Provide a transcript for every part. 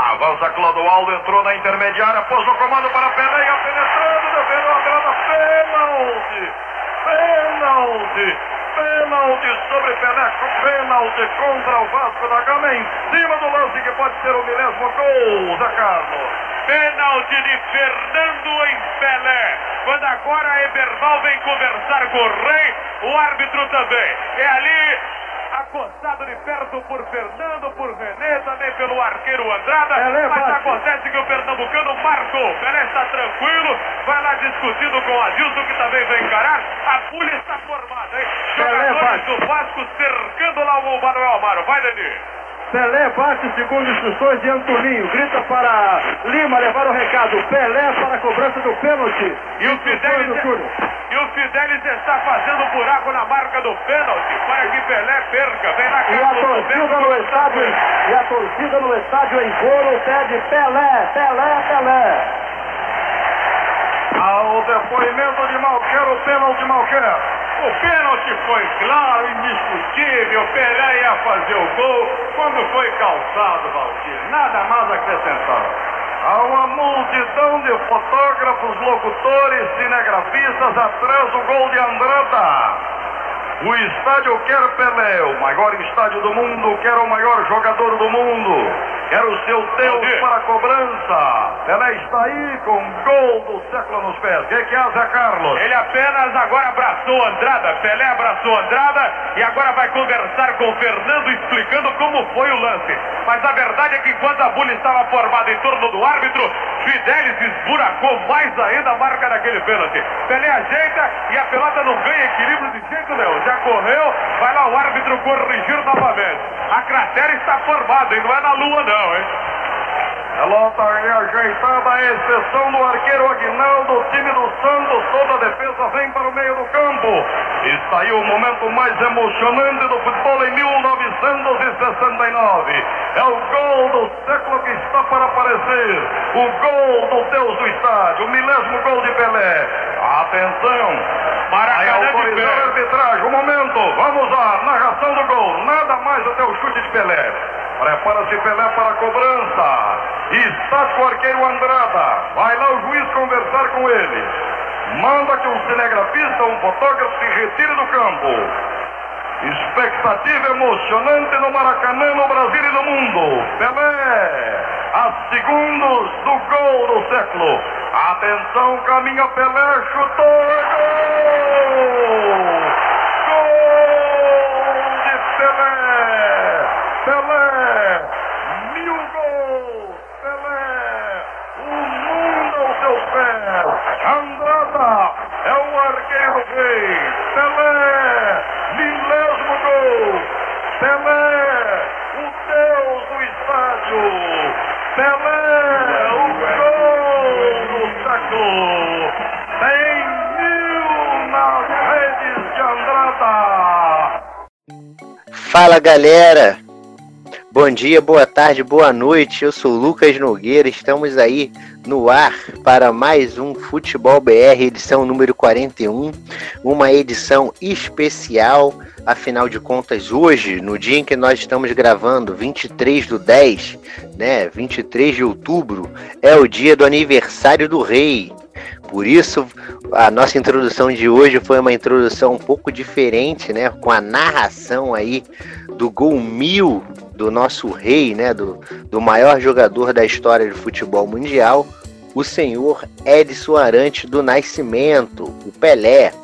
Avança Clodoaldo, entrou na intermediária, pôs o comando para Pelé, ia penetrando, defendeu a grana, pênalti! Pênalti! Pênalti sobre Pelé, pênalti contra o Vasco da Gama, em cima do lance que pode ser o milésimo gol, Zé Carlos. Pênalti de Fernando em Pelé. Quando agora Eberval vem conversar com o Rei, o árbitro também. É ali acostado de perto por Fernando, por René, também pelo arqueiro Andrada. Pelé mas bate. acontece que o pernambucano marcou. Pelé está tranquilo, vai lá discutindo com o Adilson, que também vai encarar. A pulha está formada, hein? Pelé Jogadores bate. do Vasco cercando lá o Manuel Amaro. Vai, Dani. Pelé bate segundo instruções de Antoninho. Grita para Lima levar o recado. Pelé para a cobrança do pênalti. E o Fidelis, e o Fidelis está fazendo buraco na marca do pênalti para que Pelé perca. Vem na E a torcida no estádio, e a torcida no estádio em coro pede Pelé, Pelé, Pelé. Ao depoimento de Malquer, o pênalti Malquer. O pênalti foi claro, indiscutível. Pelé ia fazer o gol quando foi calçado, Valdir. Nada mais a acrescentar. Há uma multidão de fotógrafos, locutores, cinegrafistas atrás do gol de Andrada. O estádio quer Pelé, o maior estádio do mundo, quer o maior jogador do mundo, quer o seu Deus Valdir. para a cobrança. Pelé está aí com o gol do século nos pés. O que, que há, Zé Carlos? Ele apenas agora abraçou Andrada. Pelé abraçou Andrada e agora vai conversar com o Fernando explicando como foi o lance. Mas a verdade é que enquanto a bulha estava formada em torno do árbitro, Fidelis esburacou mais ainda a marca daquele pênalti. Pelé ajeita e a pelota não ganha equilíbrio de jeito nenhum. Já correu, vai lá o árbitro corrigir novamente. A cratera está formada e não é na lua não, hein? Pelota ajeitada, a exceção do arqueiro Aguinaldo, o time do Santos, toda a defesa vem para o meio do campo. Está aí o momento mais emocionante do futebol em 1969. É o gol do século que está para aparecer. O gol do Deus do estádio, o milésimo gol de Pelé. Atenção! Maracanã de a pé. arbitragem. Um momento, vamos à narração do gol. Nada mais até o chute de Pelé. Prepara-se Pelé para a cobrança. Está com o arqueiro Andrada. Vai lá o juiz conversar com ele. Manda que um cinegrafista, um fotógrafo se retire do campo. Expectativa emocionante no Maracanã, no Brasil e no mundo. Pelé, a segundos do gol do século. Atenção, caminha Pelé, chutou, é gol! Gol de Pelé! Pelé, mil gols! Pelé, o mundo aos seus pés! Andrada é o arqueiro rei! Pelé, milésimo gol! Pelé, o deus do estádio! Pelé, o gol do século! Tem mil nas redes de Andrada! Fala galera! Bom dia, boa tarde, boa noite. Eu sou Lucas Nogueira. Estamos aí no ar para mais um Futebol BR, edição número 41. Uma edição especial, afinal de contas, hoje, no dia em que nós estamos gravando, 23 do 10, né? 23 de outubro, é o dia do aniversário do rei. Por isso, a nossa introdução de hoje foi uma introdução um pouco diferente, né? Com a narração aí do gol mil do nosso rei, né? Do, do maior jogador da história do futebol mundial, o senhor Edson Arantes do Nascimento, o Pelé.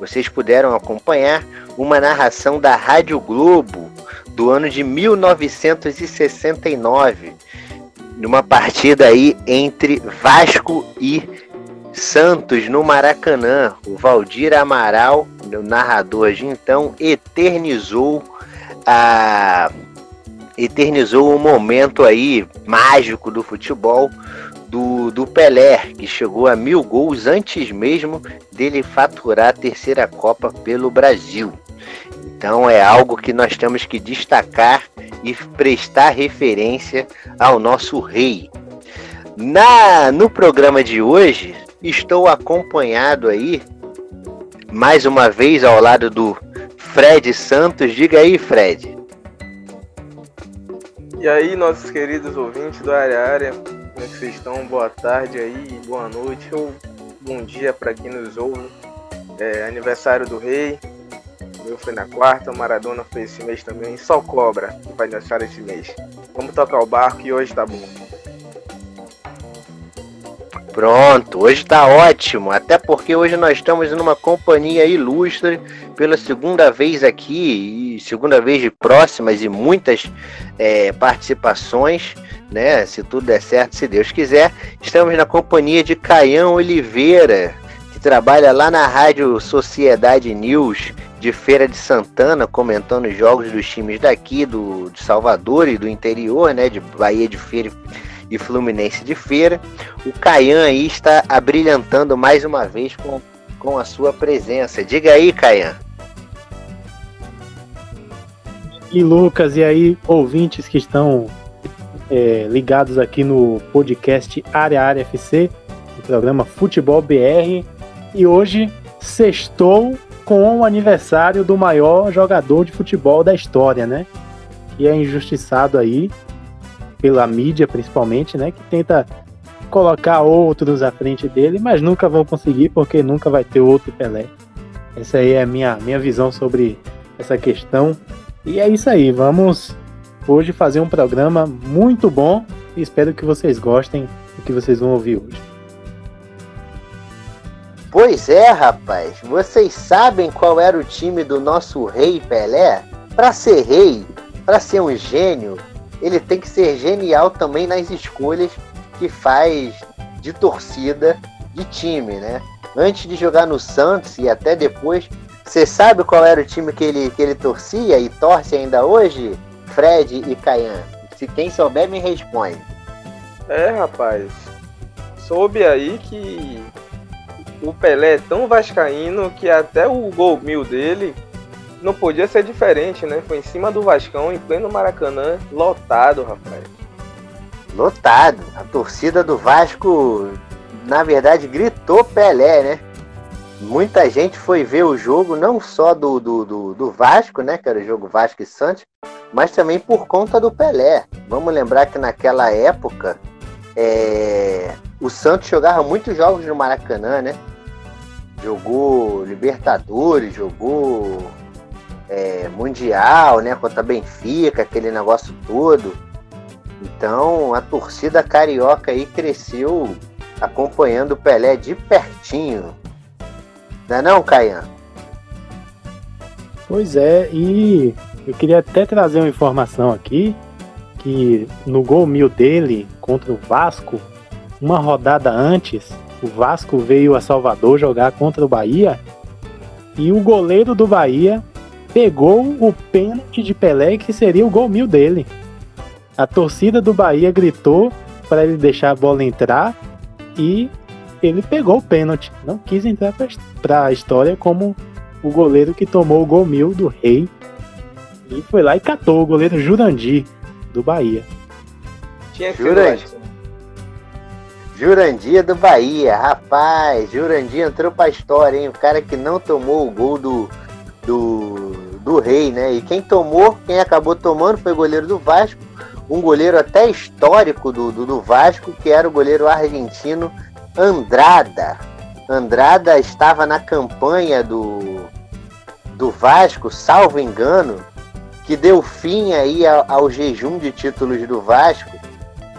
Vocês puderam acompanhar uma narração da Rádio Globo do ano de 1969, numa partida aí entre Vasco e Santos no Maracanã. O Valdir Amaral, o narrador de então, eternizou a eternizou o momento aí mágico do futebol do, do Pelé, que chegou a mil gols antes mesmo dele faturar a terceira Copa pelo Brasil. Então é algo que nós temos que destacar e prestar referência ao nosso rei. Na no programa de hoje estou acompanhado aí mais uma vez ao lado do Fred Santos. Diga aí, Fred. E aí, nossos queridos ouvintes do Área Área, como é que vocês estão? Boa tarde aí, boa noite ou bom dia para quem nos ouve. É aniversário do Rei, o meu foi na quarta, o Maradona foi esse mês também, só cobra que vai aniversário esse mês. Vamos tocar o barco e hoje tá bom. Pronto, hoje tá ótimo, até porque hoje nós estamos numa companhia ilustre pela segunda vez aqui, e segunda vez de próximas e muitas é, participações, né? Se tudo der certo, se Deus quiser. Estamos na companhia de Caião Oliveira, que trabalha lá na Rádio Sociedade News de Feira de Santana, comentando os jogos dos times daqui, do, de Salvador e do interior, né? De Bahia de Feira e Fluminense de Feira. O Caian aí está abrilhantando mais uma vez com, com a sua presença. Diga aí, Caian. E Lucas, e aí, ouvintes que estão é, ligados aqui no podcast Área Área FC, o programa Futebol BR. E hoje sextou com o aniversário do maior jogador de futebol da história, né? Que é injustiçado aí pela mídia, principalmente, né? Que tenta colocar outros à frente dele, mas nunca vão conseguir porque nunca vai ter outro Pelé. Essa aí é a minha, minha visão sobre essa questão. E é isso aí, vamos hoje fazer um programa muito bom e espero que vocês gostem do que vocês vão ouvir hoje. Pois é, rapaz. Vocês sabem qual era o time do nosso rei Pelé? Para ser rei, para ser um gênio, ele tem que ser genial também nas escolhas que faz de torcida de time, né? Antes de jogar no Santos e até depois, você sabe qual era o time que ele, que ele torcia e torce ainda hoje? Fred e Caian. Se quem souber, me responde. É, rapaz. Soube aí que o Pelé é tão vascaíno que até o gol mil dele não podia ser diferente, né? Foi em cima do Vascão, em pleno Maracanã, lotado, rapaz. Lotado. A torcida do Vasco, na verdade, gritou Pelé, né? Muita gente foi ver o jogo, não só do, do, do, do Vasco, né? Que era o jogo Vasco e Santos, mas também por conta do Pelé. Vamos lembrar que naquela época é, o Santos jogava muitos jogos no Maracanã, né? Jogou Libertadores, jogou é, Mundial, né? Contra Benfica, aquele negócio todo. Então a torcida carioca aí cresceu acompanhando o Pelé de pertinho. Não é não, Caian? Pois é, e eu queria até trazer uma informação aqui que no gol mil dele contra o Vasco, uma rodada antes, o Vasco veio a Salvador jogar contra o Bahia e o goleiro do Bahia pegou o pênalti de Pelé que seria o gol mil dele. A torcida do Bahia gritou para ele deixar a bola entrar e ele pegou o pênalti. Não quis entrar para a história como o goleiro que tomou o gol mil do Rei. E foi lá e catou o goleiro Jurandir, do Bahia. Tinha Jurandir. Jurandir do Bahia, rapaz, Jurandir entrou pra história, hein? O cara que não tomou o gol do, do, do Rei, né? E quem tomou, quem acabou tomando foi o goleiro do Vasco, um goleiro até histórico do, do, do Vasco, que era o goleiro argentino Andrada. Andrada estava na campanha do, do Vasco, salvo engano, que deu fim aí ao, ao, jejum de títulos do Vasco,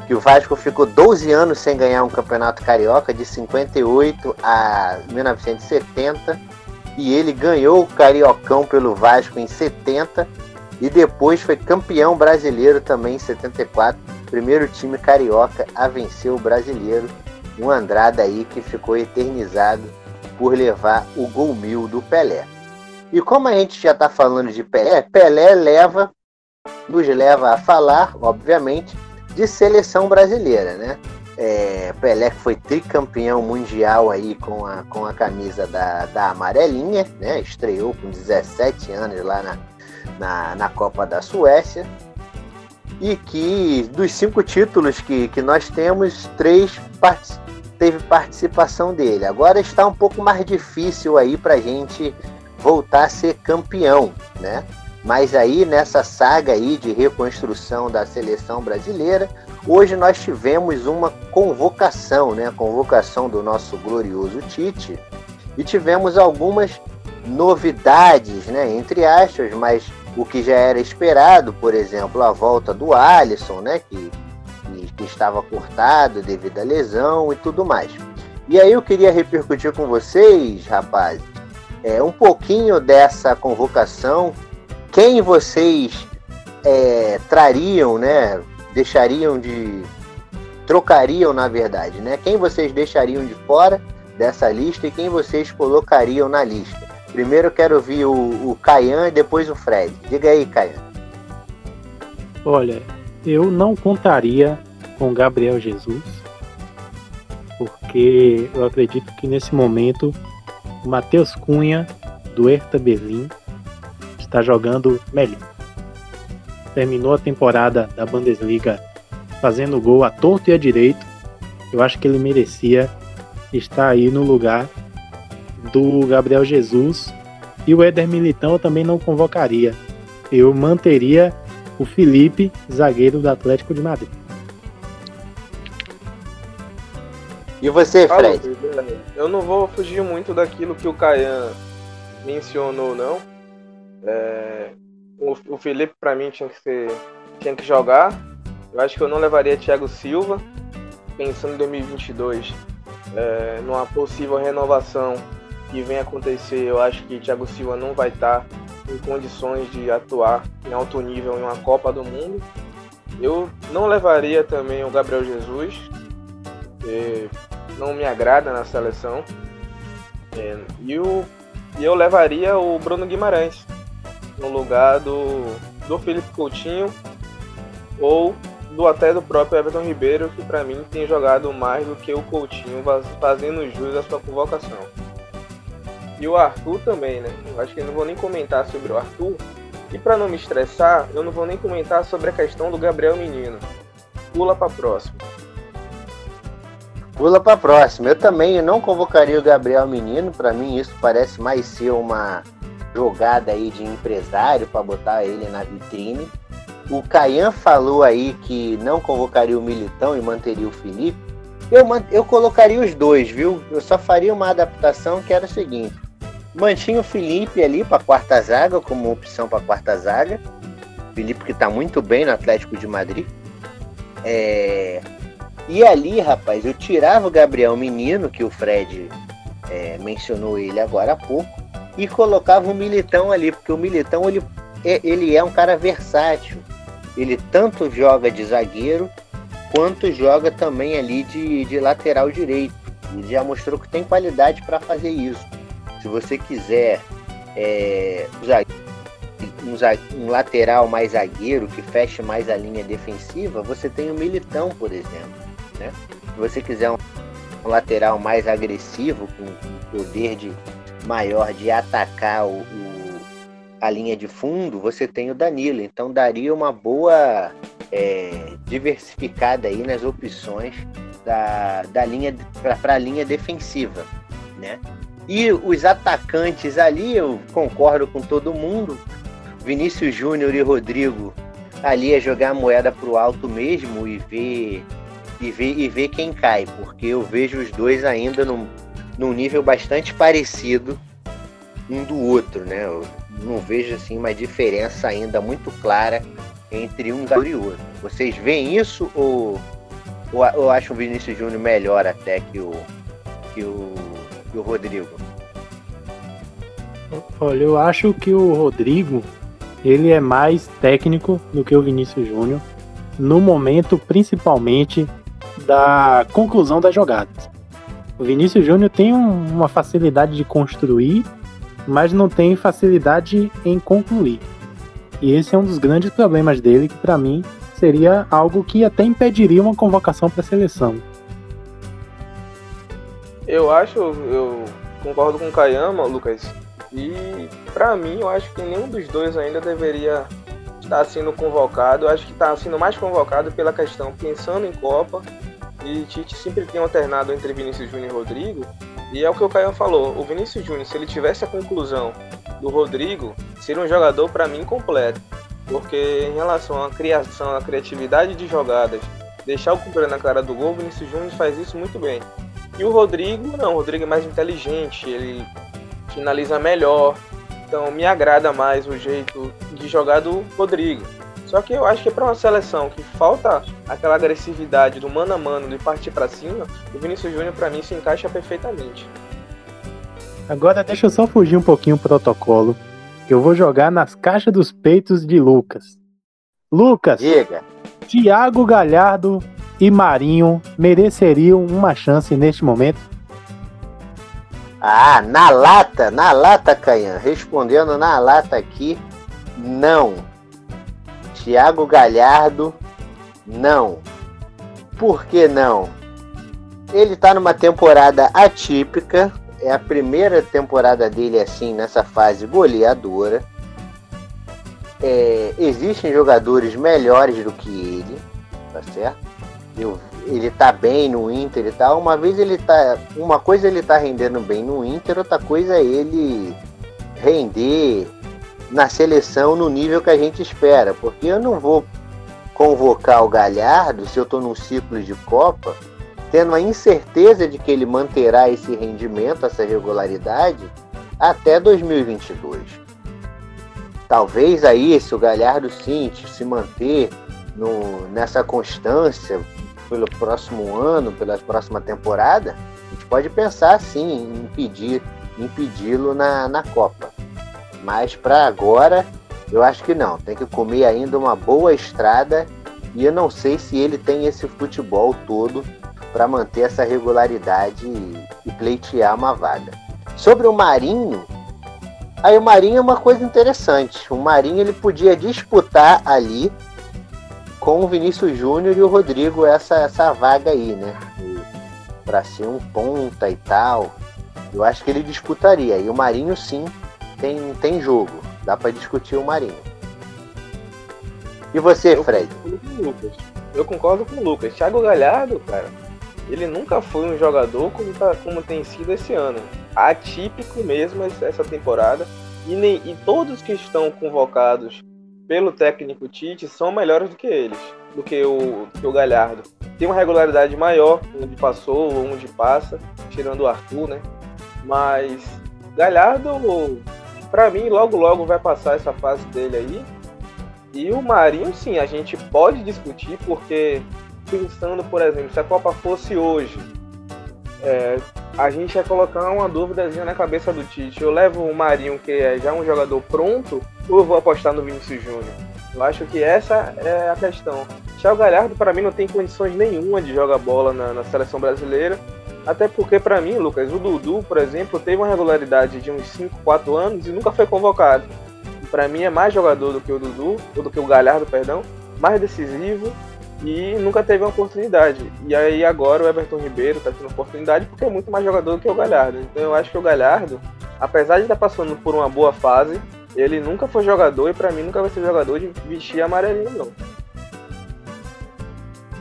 que o Vasco ficou 12 anos sem ganhar um campeonato carioca, de 58 a 1970, e ele ganhou o Cariocão pelo Vasco em 70 e depois foi campeão brasileiro também em 74, primeiro time carioca a vencer o brasileiro um Andrada aí que ficou eternizado por levar o gol mil do Pelé. E como a gente já está falando de Pelé, Pelé leva, nos leva a falar, obviamente, de seleção brasileira, né? É, Pelé que foi tricampeão mundial aí com a, com a camisa da, da amarelinha, né? Estreou com 17 anos lá na, na, na Copa da Suécia. E que dos cinco títulos que, que nós temos, três teve participação dele. Agora está um pouco mais difícil aí para a gente voltar a ser campeão, né? Mas aí nessa saga aí de reconstrução da seleção brasileira, hoje nós tivemos uma convocação, né? A convocação do nosso glorioso Tite e tivemos algumas novidades, né? Entre aspas, mas o que já era esperado, por exemplo, a volta do Alisson, né? Que, que, estava cortado devido à lesão e tudo mais. E aí eu queria repercutir com vocês, rapazes, é, um pouquinho dessa convocação quem vocês é, trariam, né? Deixariam de. Trocariam, na verdade, né? Quem vocês deixariam de fora dessa lista e quem vocês colocariam na lista? Primeiro eu quero ouvir o, o Caian e depois o Fred. Diga aí, Caian. Olha, eu não contaria com Gabriel Jesus, porque eu acredito que nesse momento o Matheus Cunha, do Hertha Berlim, está jogando melhor. Terminou a temporada da Bundesliga fazendo gol à torto e à direito. Eu acho que ele merecia estar aí no lugar do Gabriel Jesus. E o Éder Militão eu também não convocaria. Eu manteria o Felipe, zagueiro do Atlético de Madrid. E você, Fred? Eu não vou fugir muito daquilo que o Caian mencionou, não. É, o, o Felipe para mim tinha que ser, tinha que jogar. Eu acho que eu não levaria Thiago Silva, pensando em 2022, é, numa possível renovação que vem acontecer. Eu acho que Thiago Silva não vai estar em condições de atuar em alto nível em uma Copa do Mundo. Eu não levaria também o Gabriel Jesus, que não me agrada na seleção. É, e, o, e eu levaria o Bruno Guimarães, no lugar do, do Felipe Coutinho ou do até do próprio Everton Ribeiro, que para mim tem jogado mais do que o Coutinho, fazendo jus à sua convocação. E o Arthur também, né? Eu acho que eu não vou nem comentar sobre o Arthur. E para não me estressar, eu não vou nem comentar sobre a questão do Gabriel Menino. Pula para próxima. Pula para próxima. Eu também não convocaria o Gabriel Menino. Para mim isso parece mais ser uma jogada aí de empresário para botar ele na vitrine. O Caian falou aí que não convocaria o Militão e manteria o Felipe. Eu, eu colocaria os dois, viu? Eu só faria uma adaptação que era o seguinte: mantinha o Felipe ali para quarta zaga, como opção para quarta zaga. Felipe que está muito bem no Atlético de Madrid. É... E ali, rapaz, eu tirava o Gabriel Menino, que o Fred é, mencionou ele agora há pouco, e colocava o Militão ali, porque o Militão ele é, ele é um cara versátil. Ele tanto joga de zagueiro quanto joga também ali de, de lateral direito. Ele já mostrou que tem qualidade para fazer isso. Se você quiser é, um, um, lateral mais zagueiro que feche mais a linha defensiva, você tem o Militão, por exemplo. Né? Se você quiser um, um lateral mais agressivo, com, com poder de, maior de atacar o, o, a linha de fundo, você tem o Danilo. Então daria uma boa é, diversificada aí nas opções da, da linha para a linha defensiva, né? E os atacantes ali, eu concordo com todo mundo. Vinícius Júnior e Rodrigo ali é jogar a moeda pro alto mesmo e ver e ver e ver quem cai, porque eu vejo os dois ainda no, num nível bastante parecido um do outro, né? Eu não vejo assim uma diferença ainda muito clara entre um e outro. Vocês veem isso ou, ou, ou acham o Vinícius Júnior melhor até que o, que o, que o Rodrigo? Olha, eu acho que o Rodrigo ele é mais técnico do que o Vinícius Júnior no momento principalmente da conclusão das jogadas. O Vinícius Júnior tem um, uma facilidade de construir, mas não tem facilidade em concluir. E esse é um dos grandes problemas dele, que para mim seria algo que até impediria uma convocação para a seleção. Eu acho, eu concordo com o Kayama, Lucas, e para mim eu acho que nenhum dos dois ainda deveria estar sendo convocado. Eu acho que está sendo mais convocado pela questão pensando em Copa e Tite sempre tem alternado entre Vinícius Júnior e Rodrigo. E é o que o Caio falou: o Vinícius Júnior, se ele tivesse a conclusão do Rodrigo seria um jogador para mim completo. Porque em relação à criação, à criatividade de jogadas, deixar o companheiro na cara do gol, o Vinícius Júnior faz isso muito bem. E o Rodrigo, não, o Rodrigo é mais inteligente, ele finaliza melhor. Então me agrada mais o jeito de jogar do Rodrigo. Só que eu acho que para uma seleção que falta aquela agressividade do mano a mano de partir para cima, o Vinícius Júnior para mim se encaixa perfeitamente. Agora deixa eu só fugir um pouquinho o protocolo. Eu vou jogar nas caixas dos peitos de Lucas. Lucas, Diga. Thiago Galhardo e Marinho mereceriam uma chance neste momento? Ah, na lata, na lata, Canhã. Respondendo na lata aqui, não. Thiago Galhardo, não. Por que não? Ele tá numa temporada atípica. É a primeira temporada dele assim nessa fase goleadora. É, existem jogadores melhores do que ele, tá certo? Eu, ele tá bem no Inter e tal. Uma vez ele tá, uma coisa ele tá rendendo bem no Inter, outra coisa é ele render na seleção no nível que a gente espera, porque eu não vou convocar o Galhardo se eu estou num ciclo de Copa, tendo a incerteza de que ele manterá esse rendimento, essa regularidade até 2022. Talvez aí, se o Galhardo sim se manter no, nessa constância pelo próximo ano, pela próxima temporada, a gente pode pensar sim em impedir, impedi-lo na, na Copa. Mas para agora, eu acho que não. Tem que comer ainda uma boa estrada e eu não sei se ele tem esse futebol todo para manter essa regularidade e pleitear uma vaga. Sobre o Marinho, aí o Marinho é uma coisa interessante. O Marinho ele podia disputar ali com o Vinícius Júnior e o Rodrigo essa, essa vaga aí, né? Para ser um ponta e tal. Eu acho que ele disputaria. E o Marinho sim tem, tem jogo. Dá para discutir o Marinho. E você, eu Fred? Concordo eu concordo com o Lucas. Thiago Galhardo, cara, ele nunca foi um jogador como, tá, como tem sido esse ano. Atípico mesmo essa temporada. E, nem, e todos que estão convocados pelo técnico Tite são melhores do que eles, do que o, que o Galhardo. Tem uma regularidade maior onde passou ou onde passa, tirando o Arthur, né? Mas Galhardo para mim, logo logo vai passar essa fase dele aí. E o Marinho, sim, a gente pode discutir, porque pensando, por exemplo, se a Copa fosse hoje, é, a gente ia colocar uma dúvidazinha na cabeça do Tite. Eu levo o Marinho, que é já um jogador pronto, ou eu vou apostar no Vinícius Júnior? Eu acho que essa é a questão. Thiago Galhardo, para mim, não tem condições nenhuma de jogar bola na, na seleção brasileira. Até porque, para mim, Lucas, o Dudu, por exemplo, teve uma regularidade de uns 5, 4 anos e nunca foi convocado. Para mim, é mais jogador do que o Dudu, ou do que o Galhardo, perdão, mais decisivo e nunca teve uma oportunidade. E aí agora o Everton Ribeiro tá tendo oportunidade porque é muito mais jogador do que o Galhardo. Então eu acho que o Galhardo, apesar de estar tá passando por uma boa fase, ele nunca foi jogador e para mim nunca vai ser jogador de vestir amarelinho, não.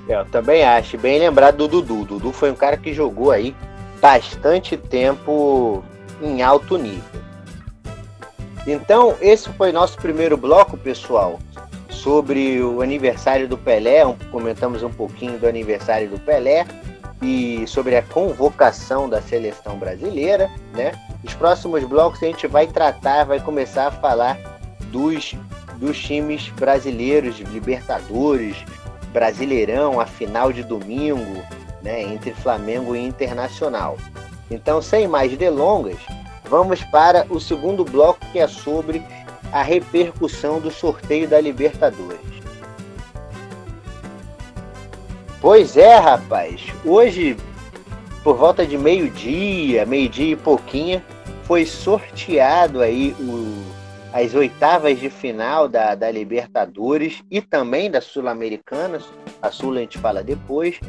Eu também acho. Bem lembrado do Dudu. Dudu foi um cara que jogou aí bastante tempo em alto nível. Então, esse foi nosso primeiro bloco, pessoal, sobre o aniversário do Pelé. Comentamos um pouquinho do aniversário do Pelé e sobre a convocação da seleção brasileira, né? Os próximos blocos a gente vai tratar, vai começar a falar dos, dos times brasileiros, Libertadores, Brasileirão, a final de domingo, né, entre Flamengo e Internacional. Então, sem mais delongas, vamos para o segundo bloco que é sobre a repercussão do sorteio da Libertadores. Pois é, rapaz. Hoje, por volta de meio-dia, meio-dia e pouquinho, foi sorteado aí o as oitavas de final da, da Libertadores e também da Sul-Americana. A Sul a gente fala depois.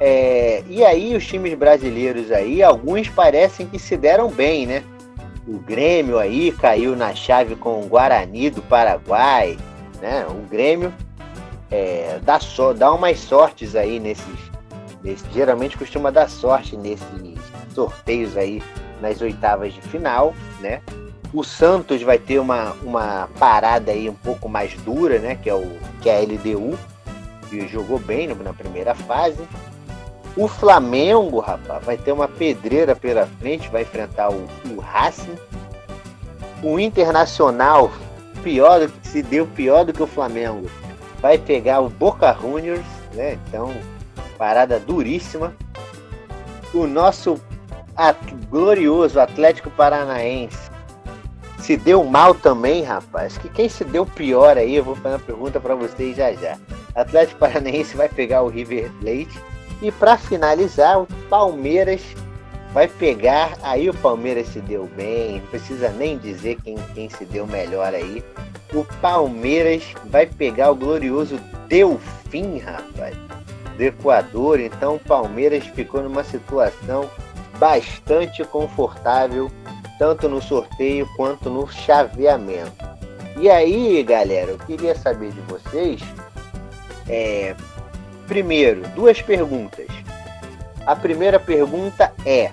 É, e aí os times brasileiros aí, alguns parecem que se deram bem, né? O Grêmio aí caiu na chave com o Guarani do Paraguai, né? O Grêmio é, dá, so, dá umas sortes aí nesses, nesses. Geralmente costuma dar sorte nesses sorteios aí nas oitavas de final, né? O Santos vai ter uma, uma parada aí um pouco mais dura, né? Que é, o, que é a LDU, que jogou bem na primeira fase. O Flamengo, rapaz, vai ter uma pedreira pela frente, vai enfrentar o, o Racing. O Internacional, pior do que se deu pior do que o Flamengo, vai pegar o Boca Juniors, né? Então, parada duríssima. O nosso glorioso Atlético Paranaense se deu mal também, rapaz. Que quem se deu pior aí, eu vou fazer uma pergunta para vocês já já. Atlético Paranaense vai pegar o River Plate e para finalizar, o Palmeiras vai pegar. Aí o Palmeiras se deu bem, não precisa nem dizer quem, quem se deu melhor aí. O Palmeiras vai pegar o glorioso Delfim, rapaz, do Equador. Então o Palmeiras ficou numa situação bastante confortável, tanto no sorteio quanto no chaveamento. E aí, galera, eu queria saber de vocês. É, primeiro, duas perguntas. A primeira pergunta é: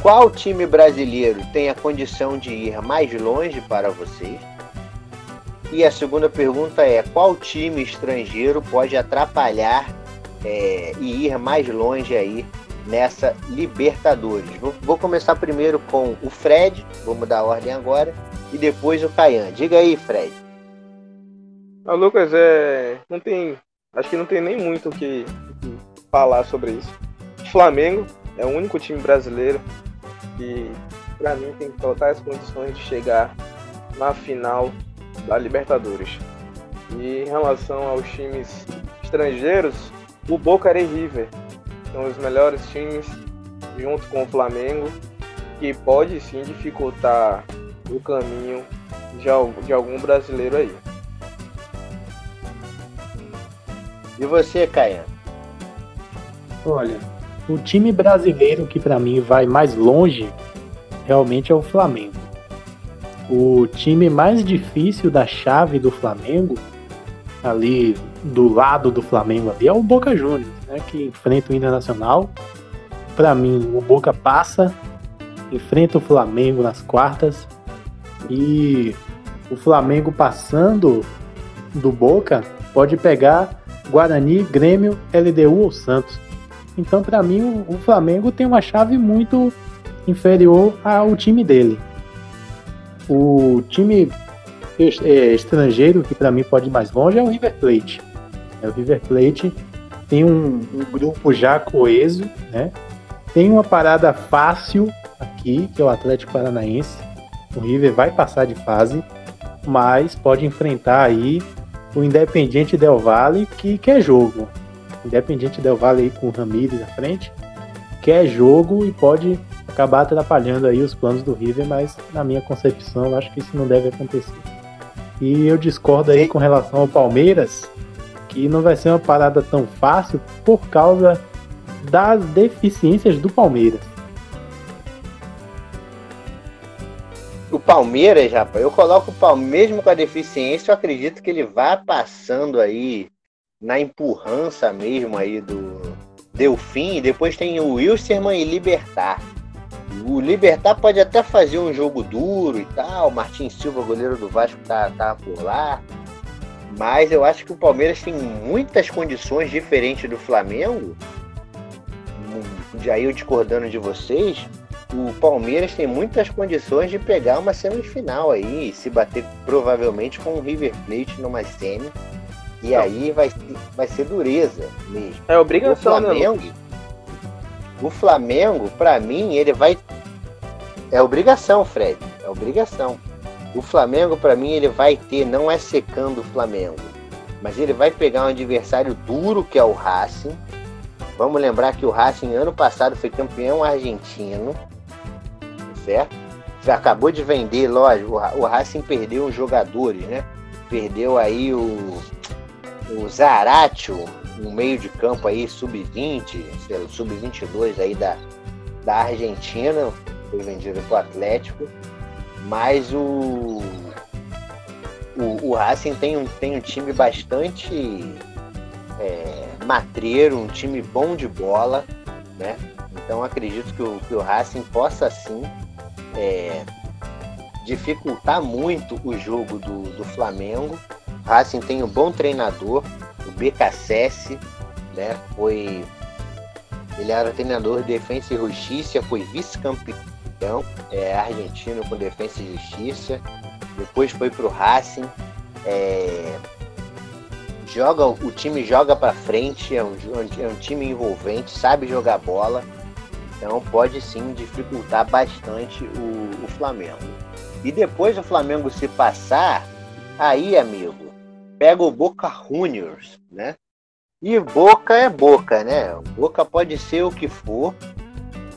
qual time brasileiro tem a condição de ir mais longe para vocês? E a segunda pergunta é: qual time estrangeiro pode atrapalhar é, e ir mais longe aí nessa Libertadores. Vou, começar primeiro com o Fred, vamos dar ordem agora, e depois o Caian. Diga aí, Fred. Ah, Lucas, é, não tem, acho que não tem nem muito o que, que falar sobre isso. O Flamengo é o único time brasileiro que, para mim, tem totais condições de chegar na final da Libertadores. E em relação aos times estrangeiros, o Boca e River são os melhores times junto com o Flamengo, que pode sim dificultar o caminho de, de algum brasileiro aí. E você, Caia? Olha, o time brasileiro que para mim vai mais longe realmente é o Flamengo. O time mais difícil da chave do Flamengo, ali do lado do Flamengo ali, é o Boca Juniors né, que enfrenta o Internacional. Para mim, o Boca passa, enfrenta o Flamengo nas quartas e o Flamengo passando do Boca pode pegar Guarani, Grêmio, LDU ou Santos. Então, para mim, o, Flamengo tem uma chave muito inferior ao time dele. O time é, estrangeiro que para mim pode ir mais longe é o River Plate. É o River Plate tem um, um grupo já coeso, né? Tem uma parada fácil aqui, que é o Atlético Paranaense. O River vai passar de fase, mas pode enfrentar aí o Independiente Del Valle, que quer jogo. Independiente Del Valle aí com o Ramírez à frente, quer jogo e pode acabar atrapalhando aí os planos do River, mas na minha concepção eu acho que isso não deve acontecer. E eu discordo aí com relação ao Palmeiras, que não vai ser uma parada tão fácil por causa das deficiências do Palmeiras. O Palmeiras, rapaz, eu coloco o Palmeiras, mesmo com a deficiência, eu acredito que ele vá passando aí na empurrança mesmo aí do Delfim. Depois tem o Wilstermann e Libertar. O Libertar pode até fazer um jogo duro e tal. Martin Silva, goleiro do Vasco, tá, tá por lá. Mas eu acho que o Palmeiras tem muitas condições diferentes do Flamengo. Aí eu discordando de vocês, o Palmeiras tem muitas condições de pegar uma semifinal aí, se bater provavelmente com o River Plate numa semi. E Não. aí vai, vai ser dureza mesmo. É obrigação, o né, Flamengo, né, O Flamengo, para mim, ele vai. É obrigação, Fred. É obrigação. O Flamengo, para mim, ele vai ter, não é secando o Flamengo, mas ele vai pegar um adversário duro que é o Racing. Vamos lembrar que o Racing ano passado foi campeão argentino, certo? Acabou de vender, lógico, o Racing perdeu os jogadores, né? Perdeu aí o, o Zaratio, um meio de campo aí, sub-20, sub-22 aí da, da Argentina, foi vendido para o Atlético. Mas o, o, o Racing tem um, tem um time bastante é, matreiro, um time bom de bola, né? Então acredito que o, que o Racing possa sim é, dificultar muito o jogo do, do Flamengo. O Racing tem um bom treinador, o BKSS, né? Foi. Ele era treinador de Defesa e Justiça, foi vice-campeão é, argentino com Defesa e Justiça. Depois foi para o Racing. É, joga, o time joga para frente, é um, é um time envolvente, sabe jogar bola. Então pode sim dificultar bastante o, o Flamengo. E depois do Flamengo se passar, aí, amigo, pega o Boca Juniors, né? E Boca é Boca, né? Boca pode ser o que for,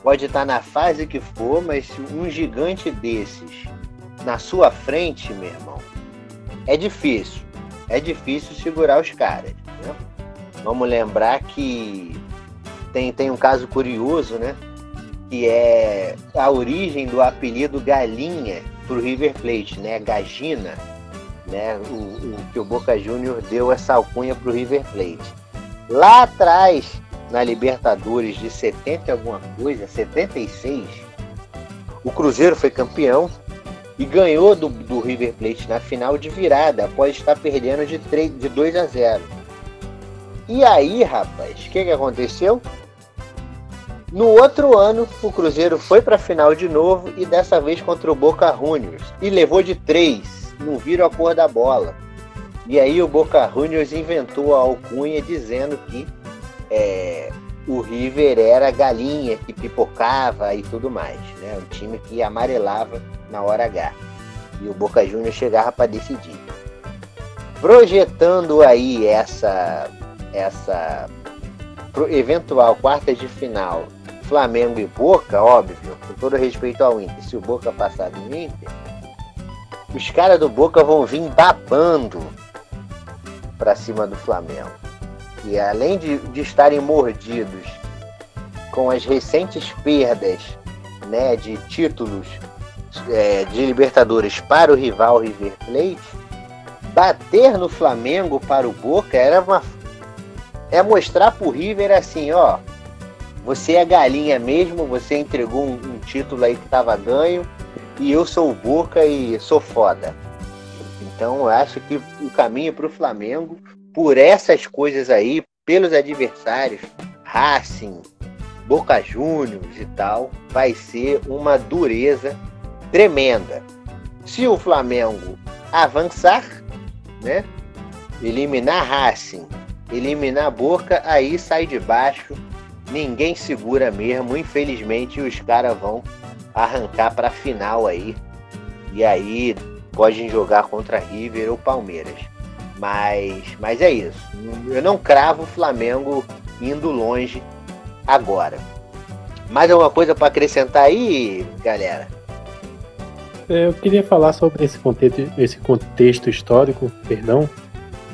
pode estar na fase que for, mas um gigante desses na sua frente, meu irmão, é difícil. É difícil segurar os caras. Né? Vamos lembrar que tem, tem um caso curioso, né? Que é a origem do apelido Galinha para o River Plate, né? Gagina, né? O, o, que o Boca Júnior deu essa alcunha para o River Plate. Lá atrás, na Libertadores de 70 alguma coisa, 76, o Cruzeiro foi campeão e ganhou do, do River Plate na final de virada, após estar perdendo de, 3, de 2 a 0. E aí, rapaz, o que, que aconteceu? No outro ano, o Cruzeiro foi para a final de novo e dessa vez contra o Boca Juniors e levou de 3, não viram a cor da bola. E aí o Boca Juniors inventou a alcunha dizendo que é, o River era a galinha que pipocava e tudo mais, né? Um time que amarelava na hora H. E o Boca Juniors chegava para decidir. Projetando aí essa essa eventual quarta de final Flamengo e Boca, óbvio, com todo respeito ao Inter, se o Boca passar do Inter, os caras do Boca vão vir babando para cima do Flamengo. E além de, de estarem mordidos com as recentes perdas né, de títulos é, de Libertadores para o rival River Plate, bater no Flamengo para o Boca era uma é mostrar pro River assim, ó, você é galinha mesmo, você entregou um, um título aí que tava ganho e eu sou o Boca e sou foda. Então eu acho que o caminho para o Flamengo, por essas coisas aí, pelos adversários, Racing, Boca Juniors e tal, vai ser uma dureza tremenda. Se o Flamengo avançar, né, eliminar Racing, eliminar Boca, aí sai de baixo, ninguém segura mesmo. Infelizmente, os caras vão arrancar para final aí. E aí podem jogar contra River ou Palmeiras. Mas, mas é isso. Eu não cravo o Flamengo indo longe agora. Mais alguma coisa para acrescentar aí, galera? É, eu queria falar sobre esse contexto, esse contexto histórico, perdão.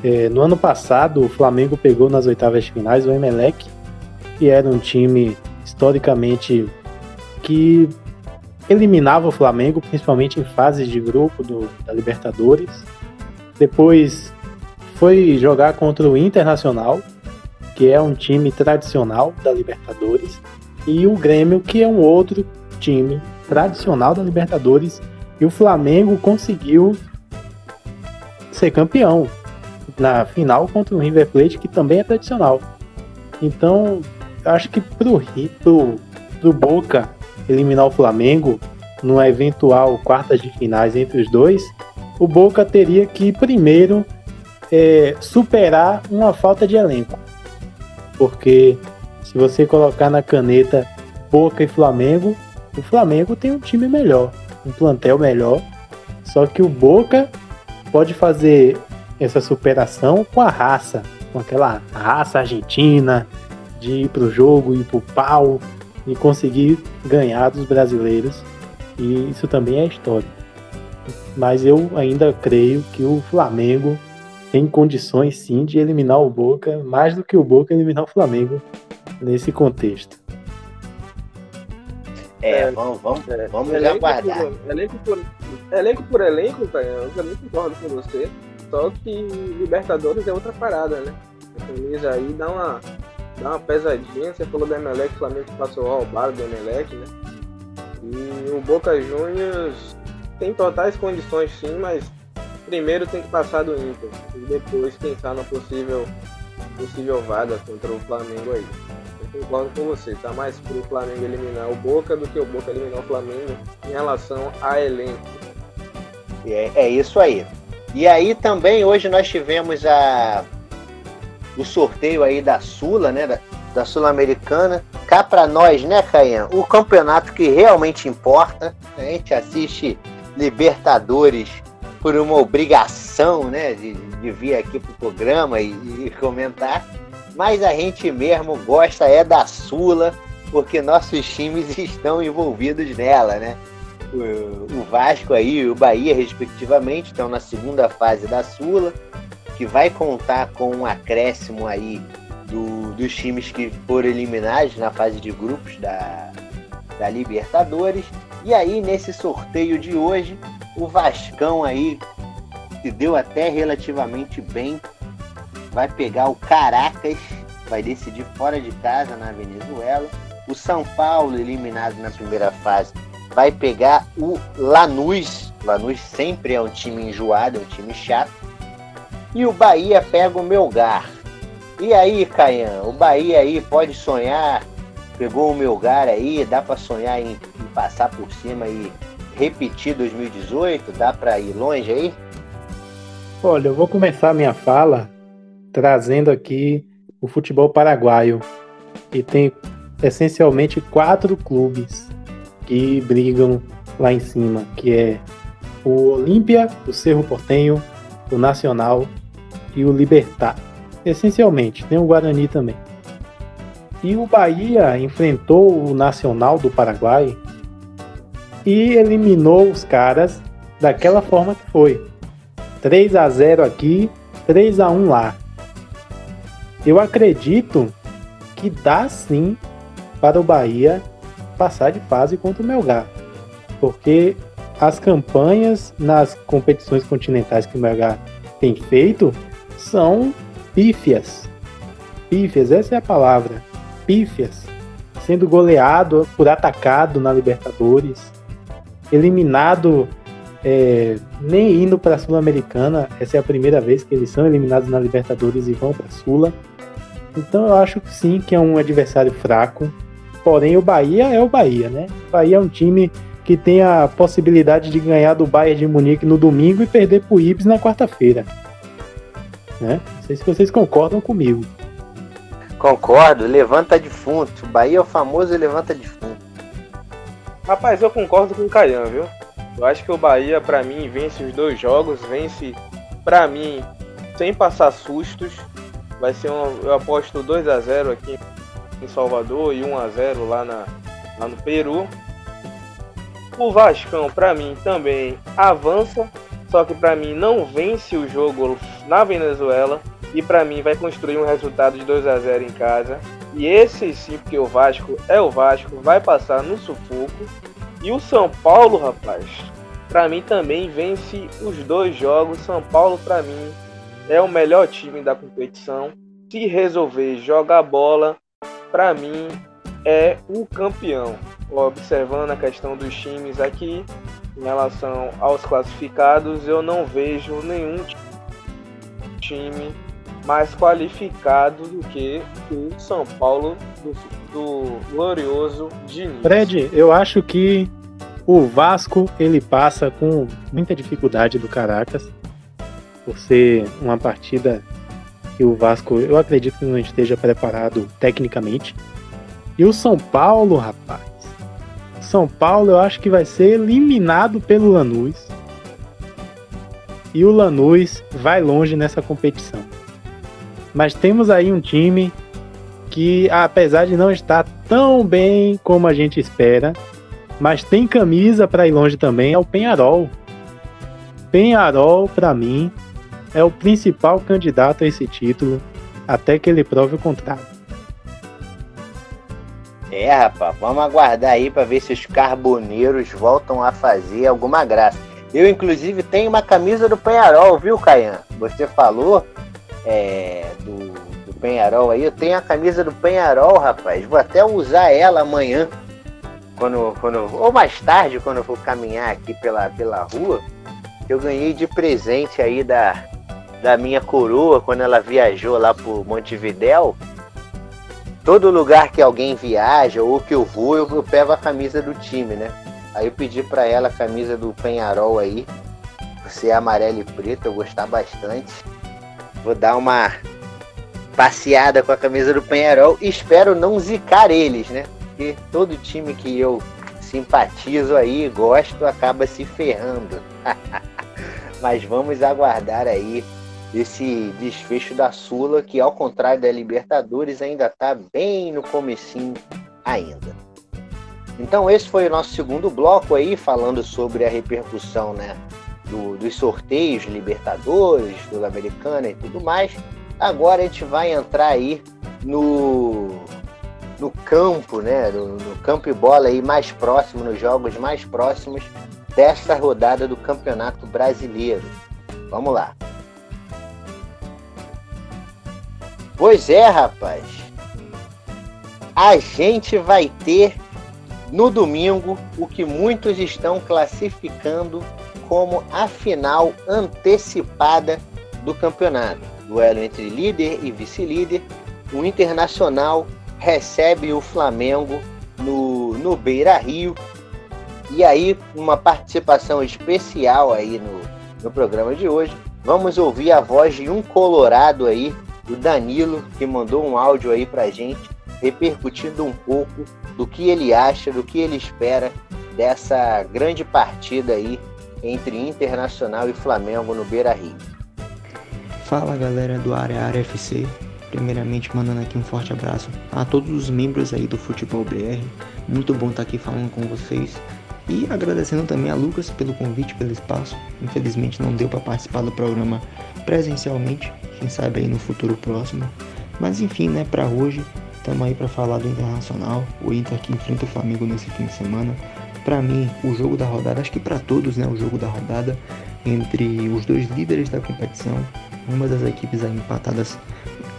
É, no ano passado, o Flamengo pegou nas oitavas finais o Emelec, que era um time historicamente que eliminava o Flamengo, principalmente em fases de grupo do, da Libertadores. Depois foi jogar contra o Internacional, que é um time tradicional da Libertadores, e o Grêmio, que é um outro time tradicional da Libertadores e o Flamengo conseguiu ser campeão na final contra o River Plate, que também é tradicional. Então, acho que pro, pro, pro Boca eliminar o Flamengo numa eventual quartas de finais entre os dois, o Boca teria que primeiro é, superar uma falta de elenco. Porque se você colocar na caneta Boca e Flamengo, o Flamengo tem um time melhor um plantel melhor. Só que o Boca pode fazer essa superação com a raça, com aquela raça argentina de ir pro jogo, ir pro pau e conseguir ganhar dos brasileiros. E isso também é história. Mas eu ainda creio que o Flamengo tem condições sim de eliminar o Boca, mais do que o Boca eliminar o Flamengo nesse contexto. É, é, vamos, vamos, é, vamos elenco aguardar. Por, elenco, por, elenco por elenco, cara, eu também concordo com você. Só que Libertadores é outra parada, né? A camisa aí dá uma, dá uma pesadinha. Você falou do Emelec, o Flamengo passou ao bar do Emelec, né? E o Boca Juniors tem totais condições sim, mas primeiro tem que passar do Inter e depois pensar na possível, possível vaga contra o Flamengo aí. Eu concordo com você, tá mais pro Flamengo eliminar o Boca do que o Boca eliminar o Flamengo em relação a elenco. É, é isso aí. E aí também hoje nós tivemos a o sorteio aí da Sula, né? Da, da Sul-Americana. Cá para nós, né, Caian? O campeonato que realmente importa. A gente assiste Libertadores por uma obrigação, né? De, de vir aqui pro programa e, e comentar. Mas a gente mesmo gosta é da Sula, porque nossos times estão envolvidos nela, né? O, o Vasco aí e o Bahia, respectivamente, estão na segunda fase da Sula que vai contar com um acréscimo aí do, dos times que foram eliminados na fase de grupos da, da Libertadores. E aí, nesse sorteio de hoje, o Vascão aí, que deu até relativamente bem, vai pegar o Caracas, vai decidir fora de casa na Venezuela. O São Paulo, eliminado na primeira fase, vai pegar o Lanús. Lanús sempre é um time enjoado, é um time chato e o Bahia pega o Melgar. E aí, Caian, o Bahia aí pode sonhar, pegou o Melgar aí, dá para sonhar em, em, passar por cima e repetir 2018? Dá para ir longe aí? Olha, eu vou começar minha fala trazendo aqui o futebol paraguaio, que tem essencialmente quatro clubes que brigam lá em cima, que é o Olímpia, o Cerro Portenho, o Nacional e o Libertar. Essencialmente, tem o Guarani também. E o Bahia enfrentou o Nacional do Paraguai e eliminou os caras daquela forma que foi. 3 a 0 aqui, 3 a 1 lá. Eu acredito que dá sim para o Bahia passar de fase contra o Melgar. Porque as campanhas nas competições continentais que o Melgar tem feito são pífias. Pífias, essa é a palavra. Pífias. Sendo goleado por atacado na Libertadores, eliminado é, nem indo para a Sul-Americana. Essa é a primeira vez que eles são eliminados na Libertadores e vão para a Sula. Então eu acho que sim, que é um adversário fraco. Porém, o Bahia é o Bahia, né? O Bahia é um time que tem a possibilidade de ganhar do Bayern de Munique no domingo e perder para o Ibis na quarta-feira. Né? Não sei se vocês concordam comigo. Concordo, levanta defunto. Bahia é o famoso levanta defunto. Rapaz, eu concordo com o Caian, viu? Eu acho que o Bahia, para mim, vence os dois jogos, vence, para mim, sem passar sustos. Vai ser um, eu aposto 2 a 0 aqui em Salvador e 1 a 0 lá, na, lá no Peru. O Vascão, para mim, também avança, só que para mim não vence o jogo na Venezuela e para mim vai construir um resultado de 2 a 0 em casa. E esse sim, porque o Vasco é o Vasco, vai passar no sufoco. E o São Paulo, rapaz, para mim também vence os dois jogos. São Paulo para mim é o melhor time da competição. Se resolver jogar bola, para mim é o campeão observando a questão dos times aqui, em relação aos classificados, eu não vejo nenhum time mais qualificado do que o São Paulo do, do glorioso Diniz. Fred, eu acho que o Vasco ele passa com muita dificuldade do Caracas, por ser uma partida que o Vasco, eu acredito que não esteja preparado tecnicamente. E o São Paulo, rapaz, são Paulo eu acho que vai ser eliminado pelo Lanús. E o Lanús vai longe nessa competição. Mas temos aí um time que, apesar de não estar tão bem como a gente espera, mas tem camisa para ir longe também, é o Penharol. Penharol, para mim, é o principal candidato a esse título, até que ele prove o contrário. É, rapaz, vamos aguardar aí para ver se os carboneiros voltam a fazer alguma graça. Eu, inclusive, tenho uma camisa do Penharol, viu, Caian? Você falou é, do, do Penharol aí. Eu tenho a camisa do Penharol, rapaz. Vou até usar ela amanhã. quando, quando, ou mais tarde, quando eu for caminhar aqui pela, pela rua, eu ganhei de presente aí da, da minha coroa quando ela viajou lá pro Montevidéu. Todo lugar que alguém viaja ou que eu vou, eu, eu pego a camisa do time, né? Aí eu pedi para ela a camisa do Penharol aí, você é amarelo e preto, eu gostar bastante. Vou dar uma passeada com a camisa do Penharol e espero não zicar eles, né? Porque todo time que eu simpatizo aí, gosto, acaba se ferrando. Mas vamos aguardar aí esse desfecho da Sula, que ao contrário da Libertadores ainda está bem no comecinho ainda. Então esse foi o nosso segundo bloco aí, falando sobre a repercussão né, do, dos sorteios Libertadores, Sul-Americana e tudo mais. Agora a gente vai entrar aí no, no campo, né? No, no campo e bola aí mais próximo, nos jogos mais próximos desta rodada do Campeonato Brasileiro. Vamos lá. Pois é, rapaz. A gente vai ter no domingo o que muitos estão classificando como a final antecipada do campeonato. Duelo entre líder e vice-líder. O Internacional recebe o Flamengo no, no Beira Rio. E aí, uma participação especial aí no, no programa de hoje. Vamos ouvir a voz de um colorado aí, o Danilo, que mandou um áudio aí pra gente, repercutindo um pouco do que ele acha, do que ele espera dessa grande partida aí entre Internacional e Flamengo no Beira Rio. Fala galera do Área Área FC, primeiramente mandando aqui um forte abraço a todos os membros aí do Futebol BR, muito bom estar aqui falando com vocês. E agradecendo também a Lucas pelo convite, pelo espaço, infelizmente não deu para participar do programa presencialmente, quem sabe aí no futuro próximo, mas enfim, né, para hoje estamos aí para falar do Internacional, o Inter que enfrenta o Flamengo nesse fim de semana, para mim, o jogo da rodada, acho que para todos, né, o jogo da rodada entre os dois líderes da competição, uma das equipes aí empatadas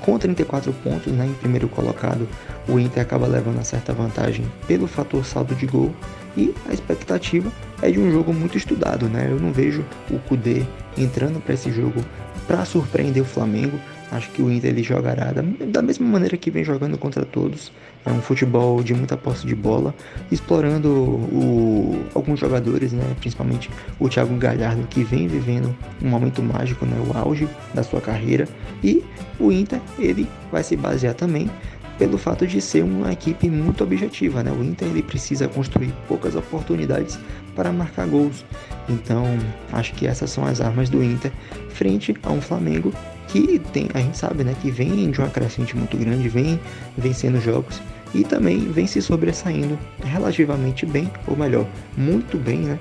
com 34 pontos, né, em primeiro colocado, o Inter acaba levando uma certa vantagem pelo fator saldo de gol e a expectativa é de um jogo muito estudado, né? Eu não vejo o Kudê entrando para esse jogo para surpreender o Flamengo. Acho que o Inter ele jogará da, da mesma maneira que vem jogando contra todos, é um futebol de muita posse de bola, explorando o, alguns jogadores, né, principalmente o Thiago Galhardo, que vem vivendo um momento mágico, né, o auge da sua carreira. E o Inter ele vai se basear também pelo fato de ser uma equipe muito objetiva, né? O Inter ele precisa construir poucas oportunidades para marcar gols. Então, acho que essas são as armas do Inter frente a um Flamengo que tem, a gente sabe, né, que vem de uma crescente muito grande, vem vencendo jogos e também vem se sobressaindo relativamente bem, ou melhor, muito bem, né,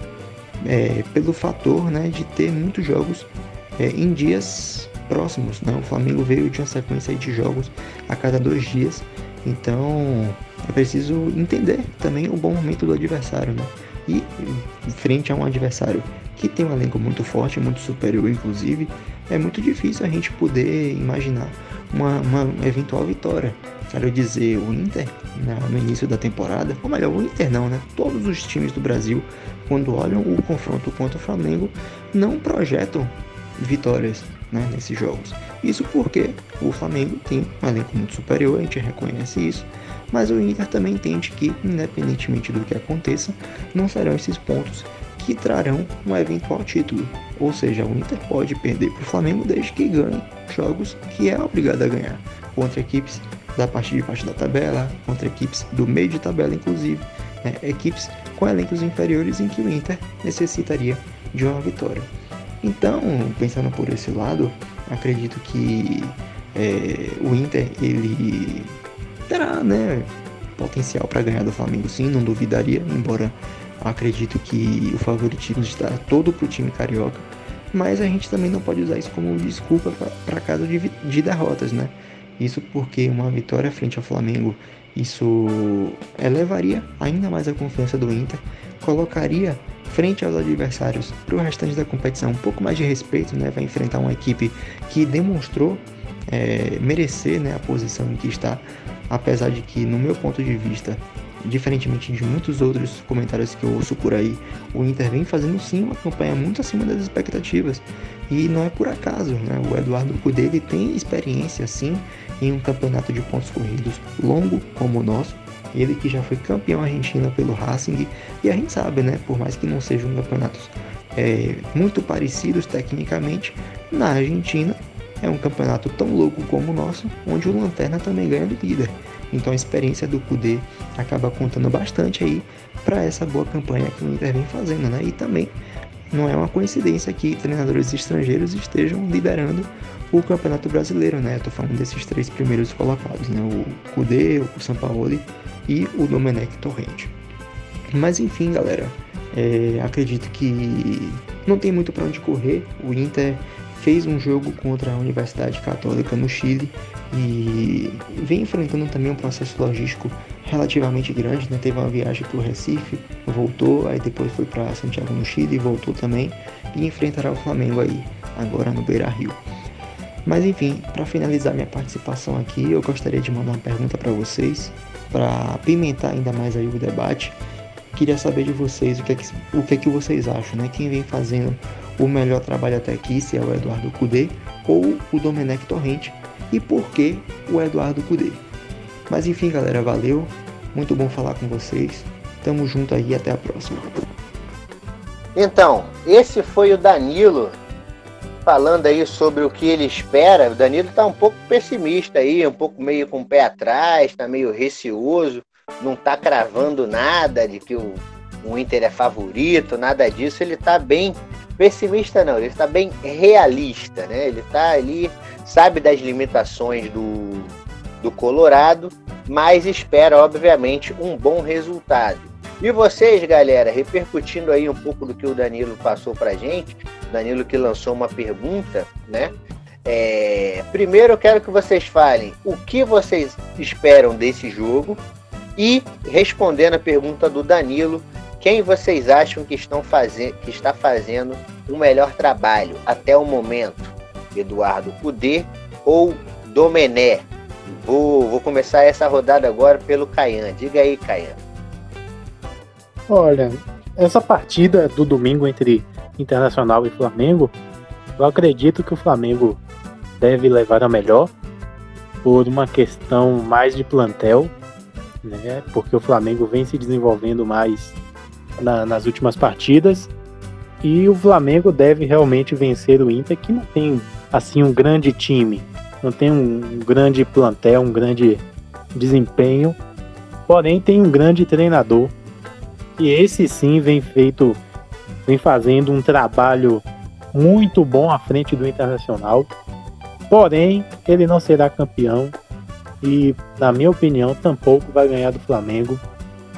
é, pelo fator, né, de ter muitos jogos é, em dias próximos, né, o Flamengo veio de uma sequência de jogos a cada dois dias, então é preciso entender também o bom momento do adversário, né, e frente a um adversário que tem um elenco muito forte, muito superior, inclusive, é muito difícil a gente poder imaginar uma, uma eventual vitória. Quero dizer, o Inter, né, no início da temporada, ou melhor, o Inter não, né? Todos os times do Brasil, quando olham o confronto contra o Flamengo, não projetam vitórias né, nesses jogos. Isso porque o Flamengo tem um elenco muito superior, a gente reconhece isso, mas o Inter também entende que, independentemente do que aconteça, não serão esses pontos que trarão um eventual título. Ou seja, o Inter pode perder para o Flamengo desde que ganhe jogos que é obrigado a ganhar contra equipes da parte de baixo da tabela, contra equipes do meio de tabela, inclusive, né, equipes com elencos inferiores em que o Inter necessitaria de uma vitória. Então, pensando por esse lado, acredito que é, o Inter ele terá né, potencial para ganhar do Flamengo, sim, não duvidaria, embora Acredito que o favoritismo está todo para o time carioca, mas a gente também não pode usar isso como desculpa para caso de, de derrotas, né? Isso porque uma vitória frente ao Flamengo, isso elevaria ainda mais a confiança do Inter, colocaria frente aos adversários para o restante da competição um pouco mais de respeito, né? Vai enfrentar uma equipe que demonstrou é, merecer né, a posição em que está, apesar de que, no meu ponto de vista, diferentemente de muitos outros comentários que eu ouço por aí, o Inter vem fazendo sim uma campanha muito acima das expectativas. E não é por acaso, né? O Eduardo Cudê ele tem experiência sim em um campeonato de pontos corridos longo como o nosso. Ele que já foi campeão argentino pelo Racing e a gente sabe, né? Por mais que não sejam campeonatos é, muito parecidos tecnicamente, na Argentina é um campeonato tão louco como o nosso, onde o Lanterna também ganha do líder. Então a experiência do Kudê acaba contando bastante aí para essa boa campanha que o Inter vem fazendo, né? E também não é uma coincidência que treinadores estrangeiros estejam liderando o Campeonato Brasileiro, né? Estou falando desses três primeiros colocados, né? O Kudê, o Sampaoli e o Domenech Torrente. Mas enfim, galera, é, acredito que não tem muito para onde correr. O Inter fez um jogo contra a Universidade Católica no Chile e vem enfrentando também um processo logístico relativamente grande, né? Teve uma viagem para o Recife, voltou, aí depois foi para Santiago no Chile e voltou também e enfrentará o Flamengo aí agora no Beira Rio. Mas enfim, para finalizar minha participação aqui, eu gostaria de mandar uma pergunta para vocês, para apimentar ainda mais aí o debate. Queria saber de vocês o que é que, o que, é que vocês acham, né? Quem vem fazendo o melhor trabalho até aqui, se é o Eduardo Cudê ou o Domenech Torrente, e por que o Eduardo Cudê. Mas enfim, galera, valeu. Muito bom falar com vocês. Tamo junto aí, até a próxima. Então, esse foi o Danilo falando aí sobre o que ele espera. O Danilo tá um pouco pessimista aí, um pouco meio com o pé atrás, tá meio receoso, não tá cravando nada de que o, o Inter é favorito, nada disso. Ele tá bem pessimista não, ele está bem realista, né? Ele está ali, sabe das limitações do, do Colorado, mas espera, obviamente, um bom resultado. E vocês, galera, repercutindo aí um pouco do que o Danilo passou pra gente, Danilo que lançou uma pergunta, né? É, primeiro eu quero que vocês falem o que vocês esperam desse jogo e respondendo a pergunta do Danilo, quem vocês acham que, estão fazendo, que está fazendo o melhor trabalho até o momento? Eduardo Cudê ou Domené? Vou, vou começar essa rodada agora pelo Caian. Diga aí, Caian. Olha, essa partida do domingo entre Internacional e Flamengo, eu acredito que o Flamengo deve levar a melhor por uma questão mais de plantel, né? Porque o Flamengo vem se desenvolvendo mais na, nas últimas partidas. E o Flamengo deve realmente vencer o Inter, que não tem assim um grande time, não tem um grande plantel, um grande desempenho, porém tem um grande treinador. E esse sim vem feito, vem fazendo um trabalho muito bom à frente do Internacional. Porém, ele não será campeão e, na minha opinião, tampouco vai ganhar do Flamengo,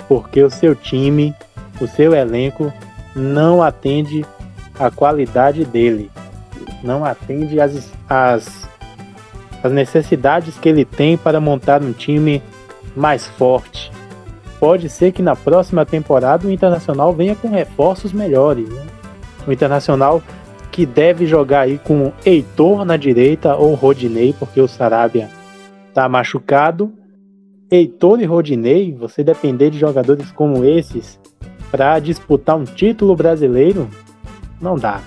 porque o seu time o seu elenco não atende à qualidade dele, não atende às, às, às necessidades que ele tem para montar um time mais forte. Pode ser que na próxima temporada o Internacional venha com reforços melhores. Né? O Internacional que deve jogar aí com Heitor na direita ou Rodinei, porque o Sarabia está machucado. Heitor e Rodinei, você depender de jogadores como esses, para disputar um título brasileiro, não dá,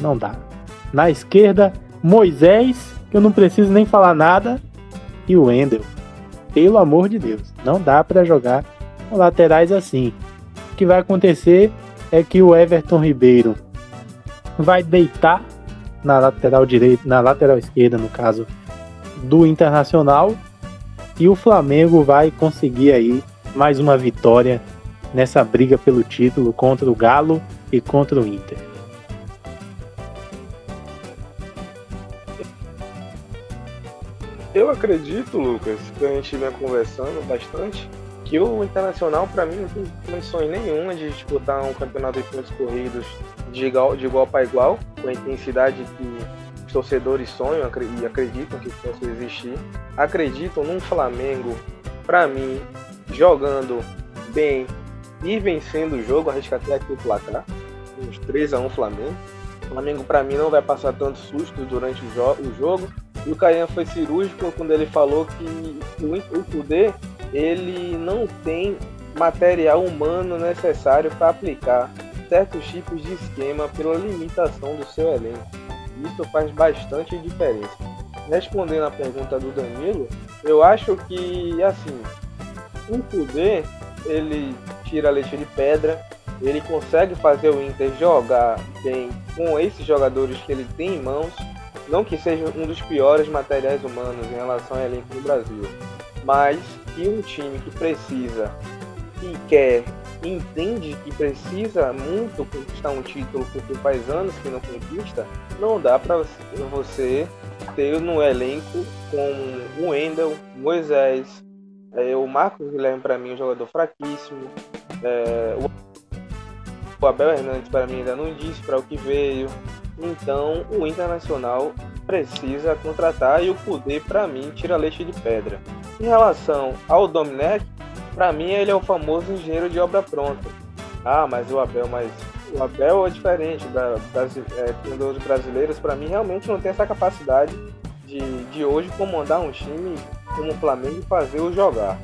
não dá. Na esquerda, Moisés, que eu não preciso nem falar nada, e o Wendel. Pelo amor de Deus, não dá para jogar com laterais assim. O que vai acontecer é que o Everton Ribeiro vai deitar na lateral direita, na lateral esquerda, no caso do Internacional, e o Flamengo vai conseguir aí mais uma vitória nessa briga pelo título contra o Galo e contra o Inter. Eu acredito, Lucas, que a gente vem conversando bastante, que o Internacional, para mim, não tem condições nenhuma de disputar um campeonato de pontos corridos de igual, de igual para igual, com a intensidade que os torcedores sonham e acreditam que possa existir. Acreditam num Flamengo, para mim, jogando bem, ir vencendo o jogo, arrisca até aqui o placar, uns 3 a 1 Flamengo. O Flamengo para mim não vai passar tanto susto durante o, jo o jogo. E o Caian foi cirúrgico quando ele falou que o, o Kudê, ele não tem material humano necessário para aplicar certos tipos de esquema pela limitação do seu elenco. Isso faz bastante diferença. Respondendo à pergunta do Danilo, eu acho que assim, o Kudê, ele tira leite de pedra, ele consegue fazer o Inter jogar bem com esses jogadores que ele tem em mãos, não que seja um dos piores materiais humanos em relação ao elenco do Brasil, mas que um time que precisa e quer entende que precisa muito conquistar um título porque faz anos que não conquista, não dá para você ter no elenco com o Wendel, Moisés, é, o Marcos Guilherme para mim é um jogador fraquíssimo, é, o Abel Hernandes para mim ainda não disse para o que veio, então o Internacional precisa contratar e o poder para mim tira leite de pedra. Em relação ao Domenech, para mim ele é o famoso engenheiro de obra pronta. Ah, mas o Abel, mas o Abel é diferente da, das é, treinadores brasileiros. Para mim realmente não tem essa capacidade de, de hoje comandar um time como o Flamengo e fazer o jogar.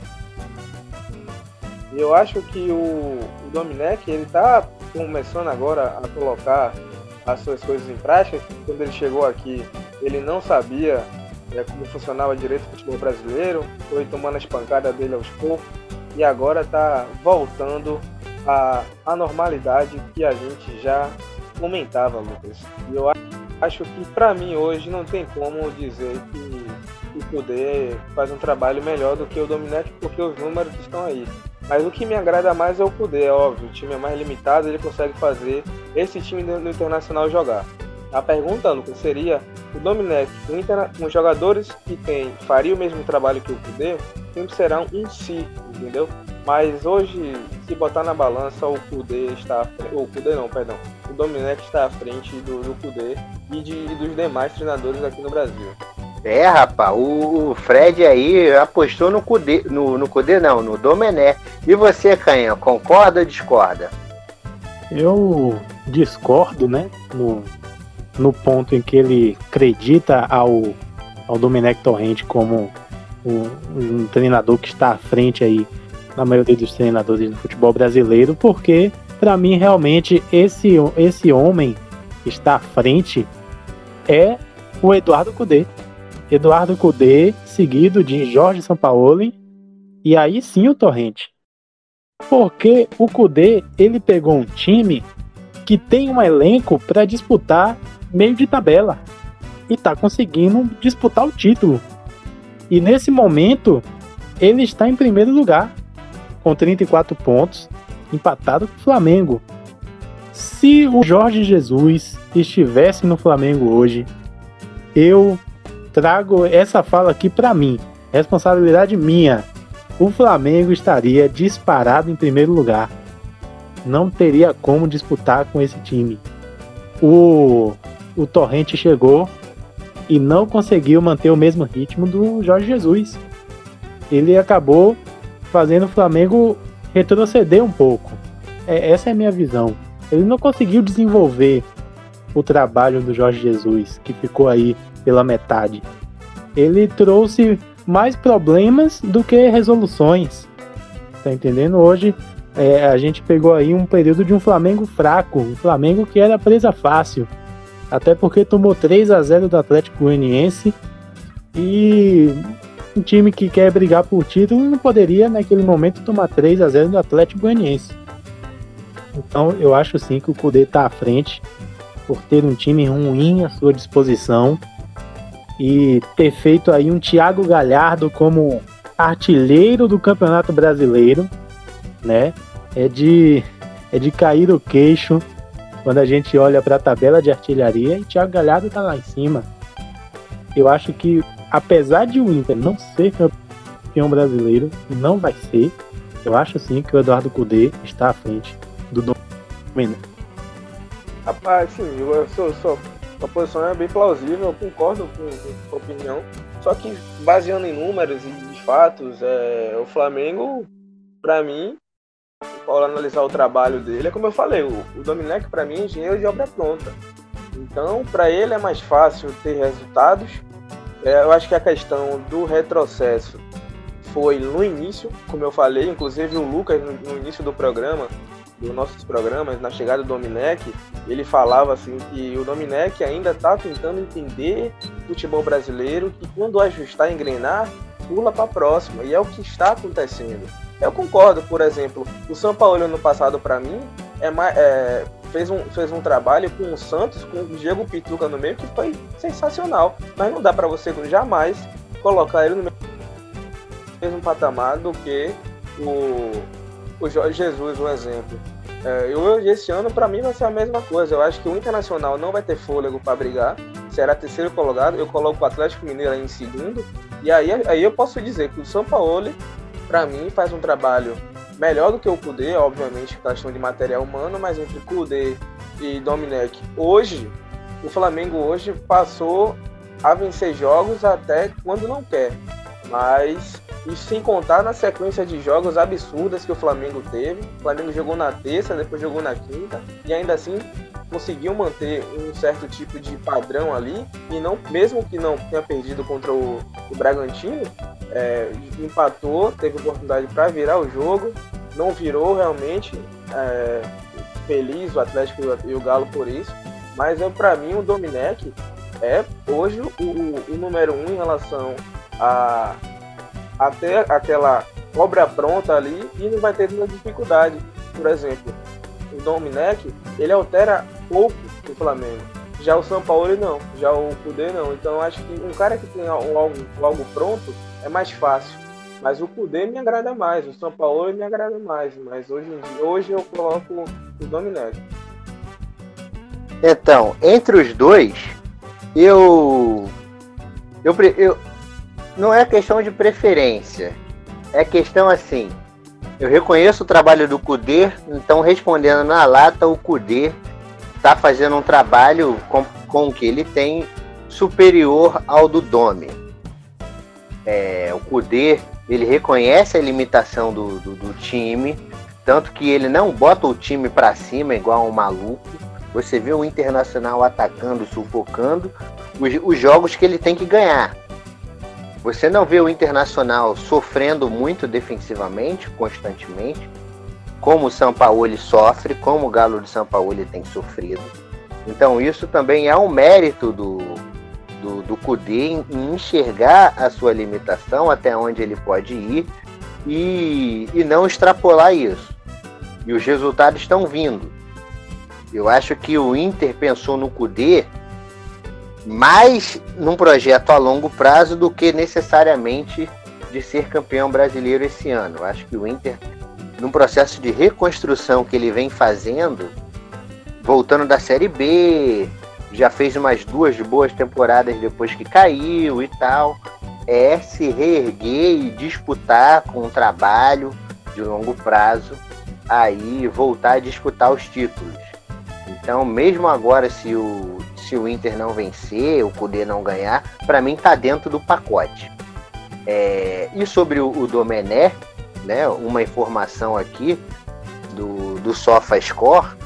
Eu acho que o, o Domenech ele está começando agora a colocar as suas coisas em prática. Quando ele chegou aqui, ele não sabia é, como funcionava direito o futebol brasileiro, foi tomando as pancadas dele aos poucos e agora está voltando à, à normalidade que a gente já comentava, Lucas. E eu acho que para mim hoje não tem como dizer que o Poder faz um trabalho melhor do que o Dominete, porque os números estão aí. Mas o que me agrada mais é o Poder, é óbvio. O time é mais limitado, ele consegue fazer esse time no Internacional jogar. A pergunta, Lucas, seria o Dominec com, com jogadores que tem, faria o mesmo trabalho que o Kudê, sempre será um si, entendeu? Mas hoje, se botar na balança, o Kudê está à frente, o Kudê não, perdão, o Dominec está à frente do, do Kudê e, de, e dos demais treinadores aqui no Brasil. É, rapaz, o Fred aí apostou no Cudê, no, no Cudê não, no Domené. E você, Canha, concorda ou discorda? Eu discordo, né, no, no ponto em que ele acredita ao, ao Domenech Torrente como um, um, treinador que está à frente aí na maioria dos treinadores do futebol brasileiro, porque para mim realmente esse, esse homem que está à frente é o Eduardo Cudê. Eduardo Cudê, seguido de Jorge Sampaoli, e aí sim o Torrente. Porque o Cudê, ele pegou um time que tem um elenco para disputar meio de tabela e está conseguindo disputar o título. E nesse momento, ele está em primeiro lugar, com 34 pontos, empatado com o Flamengo. Se o Jorge Jesus estivesse no Flamengo hoje, eu trago essa fala aqui para mim, responsabilidade minha. O Flamengo estaria disparado em primeiro lugar. Não teria como disputar com esse time. O o Torrente chegou e não conseguiu manter o mesmo ritmo do Jorge Jesus. Ele acabou fazendo o Flamengo retroceder um pouco. É, essa é a minha visão. Ele não conseguiu desenvolver o trabalho do Jorge Jesus, que ficou aí pela metade. Ele trouxe mais problemas do que resoluções. Tá entendendo? Hoje é, a gente pegou aí um período de um Flamengo fraco, um Flamengo que era presa fácil. Até porque tomou 3 a 0 do Atlético Goianiense e um time que quer brigar por título não poderia naquele momento tomar 3 a 0 do Atlético Goianiense. Então eu acho sim que o Cudê está à frente por ter um time ruim à sua disposição e ter feito aí um Thiago Galhardo como artilheiro do Campeonato Brasileiro, né? É de é de cair o queixo quando a gente olha para a tabela de artilharia e Thiago Galhardo está lá em cima. Eu acho que, apesar de o Inter não ser campeão brasileiro, não vai ser, eu acho sim que o Eduardo Cudê está à frente do Domina. Rapaz, sim, eu sou, sou, sua posição é bem plausível, eu concordo com, com sua opinião. Só que, baseando em números e fatos, é, o Flamengo, para mim, for analisar o trabalho dele, é como eu falei, o, o Domenech para mim é engenheiro de obra pronta. Então, para ele é mais fácil ter resultados. É, eu acho que a questão do retrocesso foi no início, como eu falei, inclusive o Lucas no, no início do programa, dos nossos programas, na chegada do Dominec, ele falava assim que o Dominec ainda está tentando entender futebol brasileiro, que quando ajustar, engrenar, pula para a próxima. E é o que está acontecendo. Eu concordo, por exemplo, o São Paulo ano passado para mim é, é, fez, um, fez um trabalho com o Santos, com o Diego Pituca no meio, que foi sensacional. Mas não dá para você jamais colocar ele no mesmo patamar do que o, o Jorge Jesus, um exemplo. É, eu, esse ano, para mim, vai ser a mesma coisa. Eu acho que o Internacional não vai ter fôlego para brigar. Será terceiro colocado. Eu coloco o Atlético Mineiro em segundo. E aí, aí eu posso dizer que o São Paulo para mim, faz um trabalho melhor do que o Kudê, obviamente, questão de material humano, mas entre Kudê e Domenech, hoje, o Flamengo hoje passou a vencer jogos até quando não quer. Mas, e sem contar na sequência de jogos absurdas que o Flamengo teve. O Flamengo jogou na terça, depois jogou na quinta, e ainda assim conseguiu manter um certo tipo de padrão ali. E não, mesmo que não tenha perdido contra o, o Bragantino, é, empatou, teve oportunidade para virar o jogo, não virou realmente. É, feliz o Atlético e o Galo por isso, mas é para mim o Domenech é hoje o, o, número um em relação a até aquela obra pronta ali e não vai ter nenhuma dificuldade. Por exemplo, o Domenech ele altera pouco o Flamengo. Já o São Paulo não, já o Cudê não. Então acho que um cara que tem algo, algo pronto é mais fácil. Mas o Kudê me agrada mais, o São Paulo me agrada mais. Mas hoje, hoje eu coloco o Dominelli. Então, entre os dois, eu, eu, eu. Não é questão de preferência. É questão assim. Eu reconheço o trabalho do Kudê, então respondendo na lata, o Kudê está fazendo um trabalho com, com o que ele tem superior ao do Domi é, o Kudê, ele reconhece a limitação do, do, do, time, tanto que ele não bota o time para cima igual um maluco. Você vê o Internacional atacando, sufocando os, os jogos que ele tem que ganhar. Você não vê o Internacional sofrendo muito defensivamente, constantemente, como o São Paulo sofre, como o Galo de São Paulo tem sofrido. Então isso também é um mérito do, do, do Kudê em, enxergar a sua limitação, até onde ele pode ir, e, e não extrapolar isso. E os resultados estão vindo. Eu acho que o Inter pensou no Kudê mais num projeto a longo prazo do que necessariamente de ser campeão brasileiro esse ano. Acho que o Inter, num processo de reconstrução que ele vem fazendo, voltando da Série B, já fez umas duas boas temporadas depois que caiu e tal. É se reerguer e disputar com um trabalho de longo prazo, aí voltar a disputar os títulos. Então, mesmo agora, se o, se o Inter não vencer, o poder não ganhar, para mim tá dentro do pacote. É, e sobre o, o Domené, né, uma informação aqui do, do SofaScore,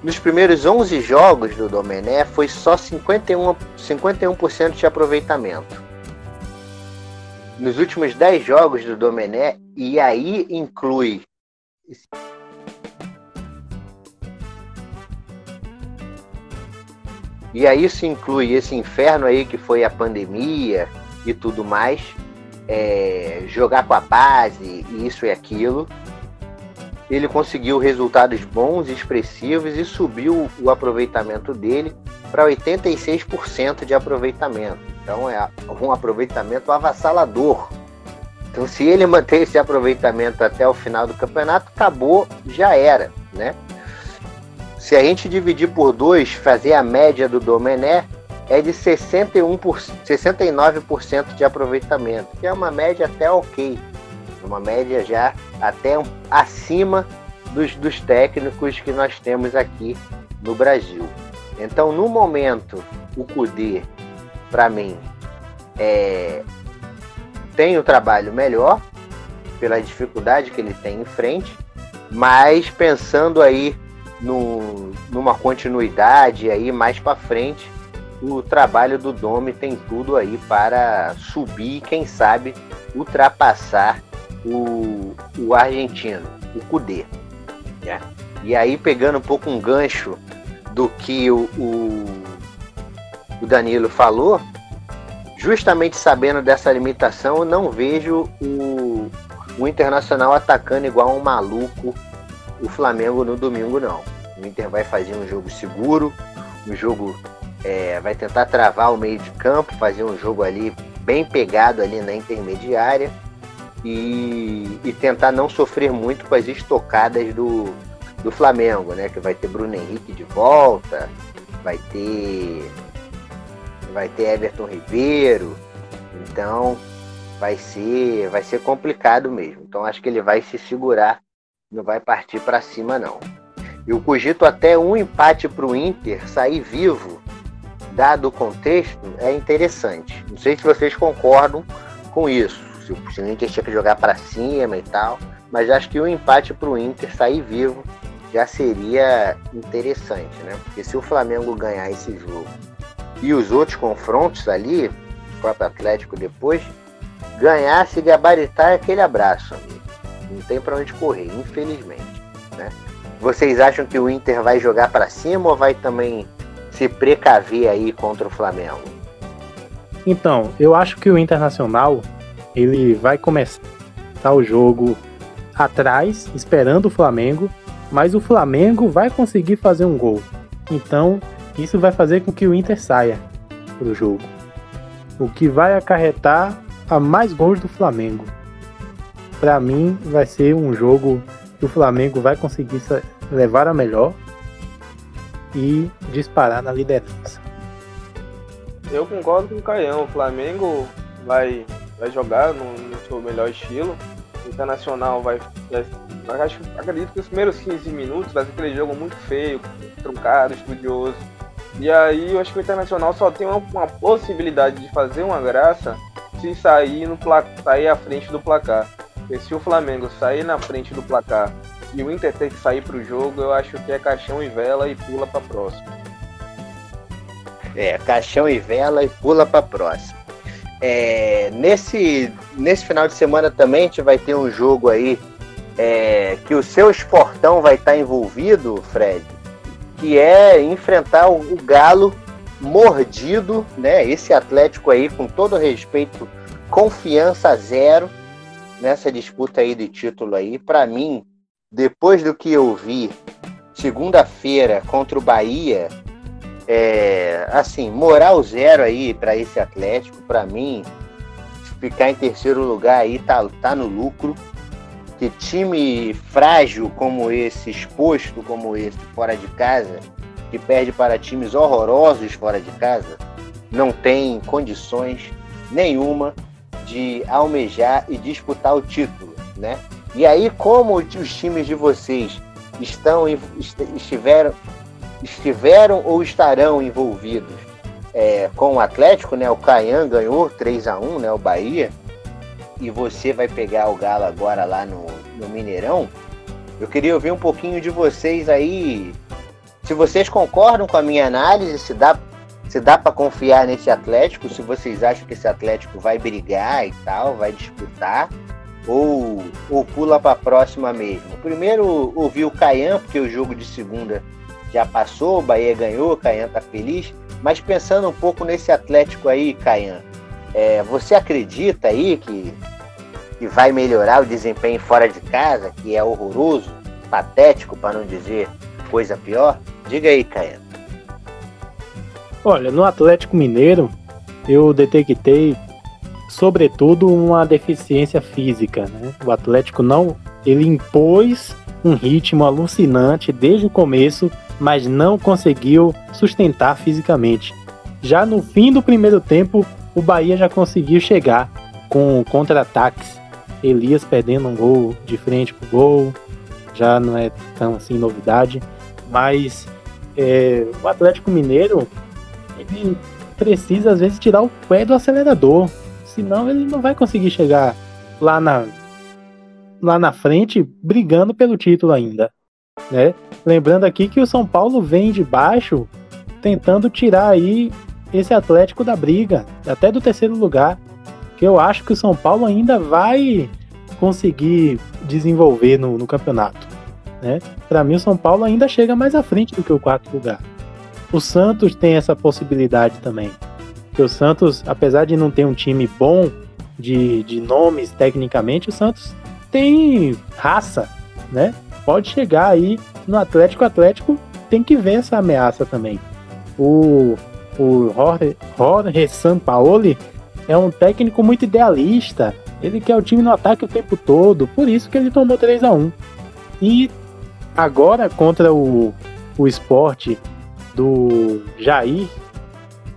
nos primeiros 11 jogos do Domené foi só 51%, 51 de aproveitamento. Nos últimos 10 jogos do Domené, e aí inclui E aí isso inclui esse inferno aí que foi a pandemia e tudo mais, é, jogar com a base, isso e aquilo ele conseguiu resultados bons, expressivos e subiu o aproveitamento dele para 86% de aproveitamento. Então é um aproveitamento avassalador. Então se ele manter esse aproveitamento até o final do campeonato, acabou, já era, né? Se a gente dividir por dois, fazer a média do Domené, é de 61 por, 69% de aproveitamento, que é uma média até ok uma média já até acima dos, dos técnicos que nós temos aqui no Brasil. Então, no momento, o Cudê, para mim, é, tem o trabalho melhor, pela dificuldade que ele tem em frente, mas pensando aí no, numa continuidade aí mais para frente, o trabalho do Domi tem tudo aí para subir, quem sabe ultrapassar o, o argentino, o Cudê. Né? E aí, pegando um pouco um gancho do que o, o, o Danilo falou, justamente sabendo dessa limitação, eu não vejo o, o Internacional atacando igual um maluco o Flamengo no domingo, não. O Inter vai fazer um jogo seguro, um jogo é, vai tentar travar o meio de campo, fazer um jogo ali bem pegado ali na intermediária e, e tentar não sofrer muito com as estocadas do, do Flamengo, né? Que vai ter Bruno Henrique de volta, vai ter vai ter Everton Ribeiro, então vai ser vai ser complicado mesmo. Então acho que ele vai se segurar, não vai partir para cima não. Eu cogito até um empate para o Inter sair vivo, dado o contexto, é interessante. Não sei se vocês concordam com isso. Se o Inter tinha que jogar para cima e tal, mas acho que um empate para o Inter sair vivo já seria interessante, né? Porque se o Flamengo ganhar esse jogo e os outros confrontos ali, o próprio Atlético depois, ganhar, se gabaritar é aquele abraço, amigo. Não tem para onde correr, infelizmente, né? Vocês acham que o Inter vai jogar para cima ou vai também se precaver aí contra o Flamengo? Então, eu acho que o Internacional ele vai começar o jogo atrás, esperando o Flamengo, mas o Flamengo vai conseguir fazer um gol. Então, isso vai fazer com que o Inter saia do jogo. O que vai acarretar a mais gols do Flamengo. Para mim, vai ser um jogo que o Flamengo vai conseguir levar a melhor e disparar na liderança. Eu concordo com o Caião. O Flamengo vai, vai jogar no, no seu melhor estilo. O Internacional vai, vai Acho, acredito que os primeiros 15 minutos vai ser aquele jogo muito feio, truncado, estudioso. E aí eu acho que o Internacional só tem uma, uma possibilidade de fazer uma graça se sair, no sair à frente do placar. Porque se o Flamengo sair na frente do placar e o Inter ter que sair para o jogo, eu acho que é caixão e vela e pula para próxima. É, caixão e vela e pula para próxima. É, nesse, nesse final de semana também a gente vai ter um jogo aí é, que o seu esportão vai estar envolvido, Fred, que é enfrentar o, o Galo mordido, né? Esse Atlético aí, com todo respeito, confiança zero nessa disputa aí de título aí. Para mim, depois do que eu vi segunda-feira contra o Bahia, é, assim, moral zero aí para esse Atlético. Para mim, ficar em terceiro lugar aí tá, tá no lucro que time frágil como esse, exposto como esse, fora de casa, que perde para times horrorosos fora de casa, não tem condições nenhuma de almejar e disputar o título, né? E aí, como os times de vocês estão estiveram estiveram ou estarão envolvidos é, com o Atlético, né? O Caian ganhou 3 a 1 né? O Bahia e você vai pegar o Galo agora lá no, no Mineirão, eu queria ouvir um pouquinho de vocês aí. Se vocês concordam com a minha análise, se dá, se dá para confiar nesse Atlético, se vocês acham que esse Atlético vai brigar e tal, vai disputar, ou, ou pula para a próxima mesmo. Primeiro ouvi o Caian, porque o jogo de segunda já passou, o Bahia ganhou, o Caian tá feliz. Mas pensando um pouco nesse Atlético aí, Caian, é, você acredita aí que que vai melhorar o desempenho fora de casa, que é horroroso, patético, para não dizer coisa pior? Diga aí, Caio. Olha, no Atlético Mineiro, eu detectei, sobretudo, uma deficiência física. Né? O Atlético não. Ele impôs um ritmo alucinante desde o começo, mas não conseguiu sustentar fisicamente. Já no fim do primeiro tempo, o Bahia já conseguiu chegar com contra-ataques Elias perdendo um gol de frente pro gol, já não é tão assim novidade, mas é, o Atlético Mineiro ele precisa às vezes tirar o pé do acelerador, senão ele não vai conseguir chegar lá na lá na frente brigando pelo título ainda, né? Lembrando aqui que o São Paulo vem de baixo tentando tirar aí esse Atlético da briga, até do terceiro lugar, que eu acho que o São Paulo ainda vai conseguir desenvolver no, no campeonato. Né? Para mim, o São Paulo ainda chega mais à frente do que o quarto lugar. O Santos tem essa possibilidade também. Que o Santos, apesar de não ter um time bom de, de nomes tecnicamente, o Santos tem raça, né? Pode chegar aí no Atlético. Atlético tem que ver essa ameaça também. O, o Jorge, Jorge Sampaoli é um técnico muito idealista. Ele quer o time no ataque o tempo todo, por isso que ele tomou 3 a 1 E agora contra o, o esporte do Jair,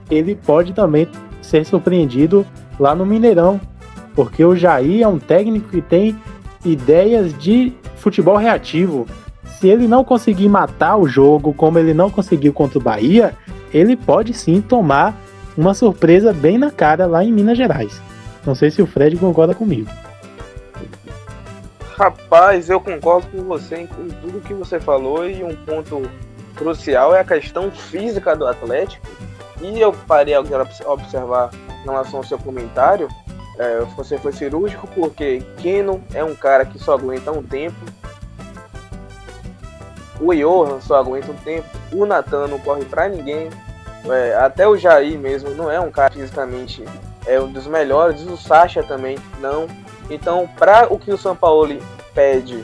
ele pode também ser surpreendido lá no Mineirão, porque o Jair é um técnico que tem ideias de futebol reativo. Se ele não conseguir matar o jogo como ele não conseguiu contra o Bahia, ele pode sim tomar uma surpresa bem na cara lá em Minas Gerais. Não sei se o Fred concorda comigo. Rapaz, eu concordo com você em tudo que você falou e um ponto crucial é a questão física do Atlético. E eu parei a observar em relação ao seu comentário, é, você foi cirúrgico porque Keno é um cara que só aguenta um tempo, o Johan só aguenta um tempo, o Natan não corre pra ninguém, é, até o Jair mesmo não é um cara fisicamente é um dos melhores, o Sacha também não. Então, para o que o São Paulo pede,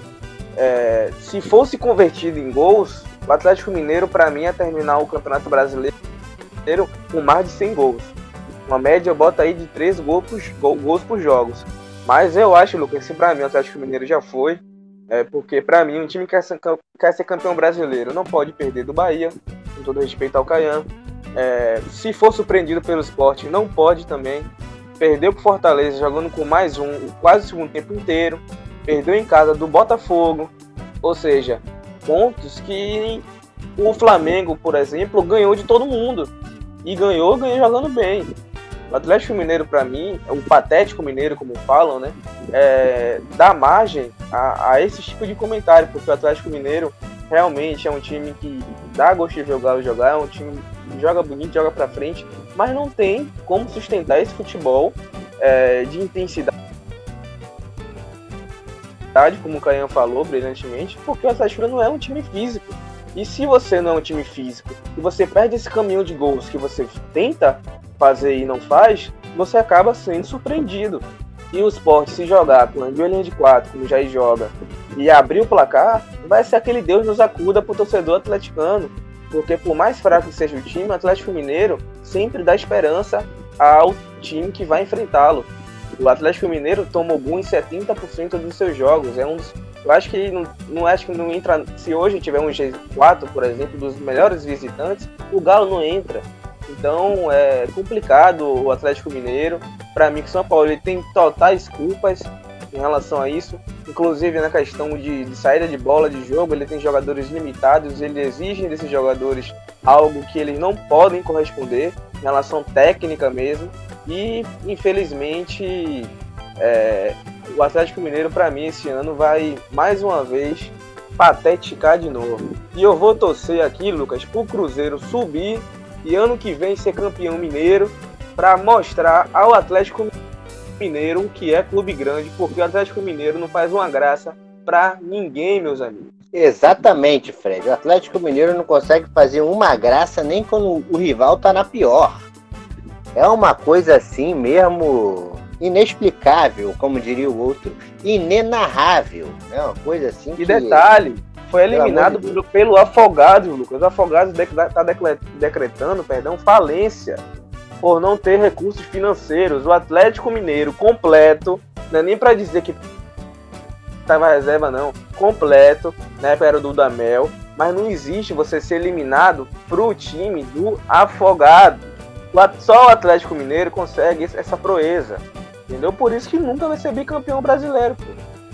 é, se fosse convertido em gols, o Atlético Mineiro, para mim, é terminar o Campeonato Brasileiro com mais de 100 gols. Uma média bota aí de 3 gols por, gols por jogos. Mas eu acho, Lucas, para mim o Atlético Mineiro já foi, é porque para mim um time que quer ser campeão brasileiro não pode perder do Bahia, com todo respeito ao Caian. É, se for surpreendido pelo esporte, não pode também. Perdeu pro Fortaleza jogando com mais um, quase o segundo tempo inteiro. Perdeu em casa do Botafogo. Ou seja, pontos que o Flamengo, por exemplo, ganhou de todo mundo. E ganhou, ganhou jogando bem. O Atlético Mineiro, para mim, é um patético mineiro, como falam, né? É, dá margem a, a, esse tipo de comentário, porque o Atlético Mineiro realmente é um time que dá gosto de jogar jogar, é um time que joga bonito, joga para frente, mas não tem como sustentar esse futebol é, de intensidade, como o Caian falou brilhantemente, porque o Atlético não é um time físico. E se você não é um time físico e você perde esse caminho de gols que você tenta fazer e não faz, você acaba sendo surpreendido. E o esporte, se jogar com a linha de quatro, como já joga, e abrir o placar, vai ser aquele Deus nos acuda pro torcedor atleticano. Porque por mais fraco que seja o time, o Atlético Mineiro sempre dá esperança ao time que vai enfrentá-lo. O Atlético Mineiro tomou gol em 70% dos seus jogos. É um dos, eu acho que não, não acho que não entra. Se hoje tiver um G4, por exemplo, dos melhores visitantes, o Galo não entra. Então é complicado o Atlético Mineiro. Para mim, que São Paulo ele tem totais culpas em relação a isso. Inclusive na questão de, de, saída de bola de jogo, ele tem jogadores limitados, ele exige desses jogadores algo que eles não podem corresponder em relação técnica mesmo. E infelizmente é, o Atlético Mineiro para mim esse ano vai mais uma vez pateticar de novo. E eu vou torcer aqui, Lucas, para o Cruzeiro subir e ano que vem ser campeão mineiro para mostrar ao Atlético Mineiro que é clube grande, porque o Atlético Mineiro não faz uma graça para ninguém, meus amigos. Exatamente, Fred. O Atlético Mineiro não consegue fazer uma graça nem quando o rival tá na pior. É uma coisa assim mesmo inexplicável, como diria o outro, inenarrável. É né? uma coisa assim. E que... detalhe, foi eliminado pelo, pelo Afogados, Lucas. O Afogados está decretando, perdão, falência por não ter recursos financeiros. O Atlético Mineiro completo, não é nem para dizer que estava reserva não, completo, né, era o Dudamel, mas não existe você ser eliminado pro time do Afogado. Só o Atlético Mineiro consegue essa proeza. Entendeu? Por isso que nunca vai ser bicampeão brasileiro.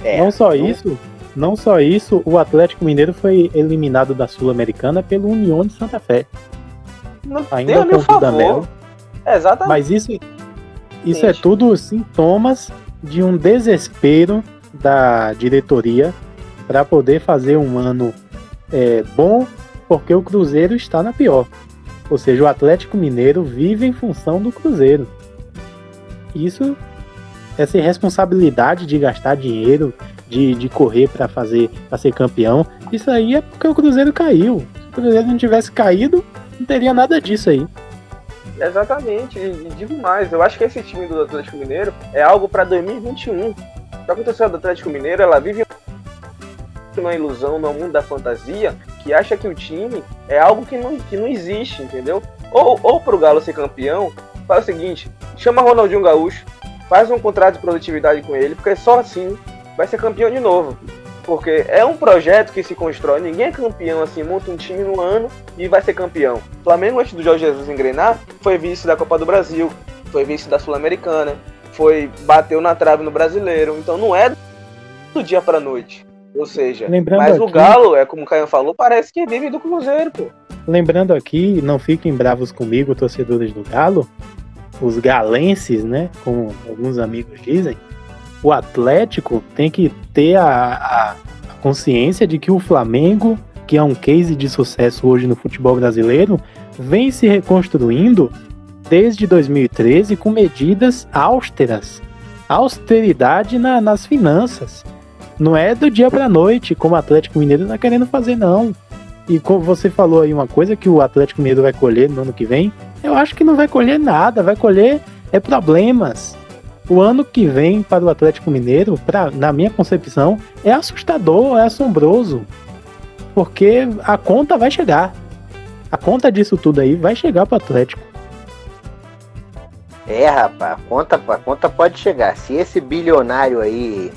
É, não só isso, não só isso, o Atlético Mineiro foi eliminado da Sul-Americana pelo União de Santa Fé. Não Ainda com o Dudamel. Exatamente. Mas isso, isso é tudo sintomas de um desespero da diretoria para poder fazer um ano é, bom, porque o Cruzeiro está na pior. Ou seja, o Atlético Mineiro vive em função do Cruzeiro. Isso, essa irresponsabilidade de gastar dinheiro, de, de correr para fazer para ser campeão, isso aí é porque o Cruzeiro caiu. Se o Cruzeiro não tivesse caído, não teria nada disso aí. Exatamente, e, digo mais, eu acho que esse time do Atlético Mineiro é algo para 2021. Só que a torcida do Atlético Mineiro, ela vive uma ilusão no mundo da fantasia que acha que o time é algo que não, que não existe, entendeu? Ou, ou pro Galo ser campeão, faz o seguinte, chama Ronaldinho Gaúcho, faz um contrato de produtividade com ele, porque só assim vai ser campeão de novo. Porque é um projeto que se constrói, ninguém é campeão assim, monta um time no ano e vai ser campeão. O Flamengo, antes do Jorge Jesus engrenar, foi vice da Copa do Brasil, foi vice da Sul-Americana, foi bateu na trave no Brasileiro. Então não é do dia para noite. Ou seja, Lembrando mas aqui, o Galo, é como o Caio falou, parece que vive do Cruzeiro, pô. Lembrando aqui, não fiquem bravos comigo, torcedores do Galo, os galenses, né, como alguns amigos dizem, o Atlético tem que ter a, a, consciência de que o Flamengo, que é um case de sucesso hoje no futebol brasileiro, vem se reconstruindo desde 2013 com medidas austeras. Austeridade na, nas finanças. Não é do dia para noite, como o Atlético Mineiro está querendo fazer, não. E como você falou aí uma coisa que o Atlético Mineiro vai colher no ano que vem, eu acho que não vai colher nada, vai colher é problemas. O ano que vem para o Atlético Mineiro, pra, na minha concepção, é assustador, é assombroso. Porque a conta vai chegar. A conta disso tudo aí vai chegar para o Atlético. É, rapaz, a conta, a conta pode chegar. Se esse bilionário aí,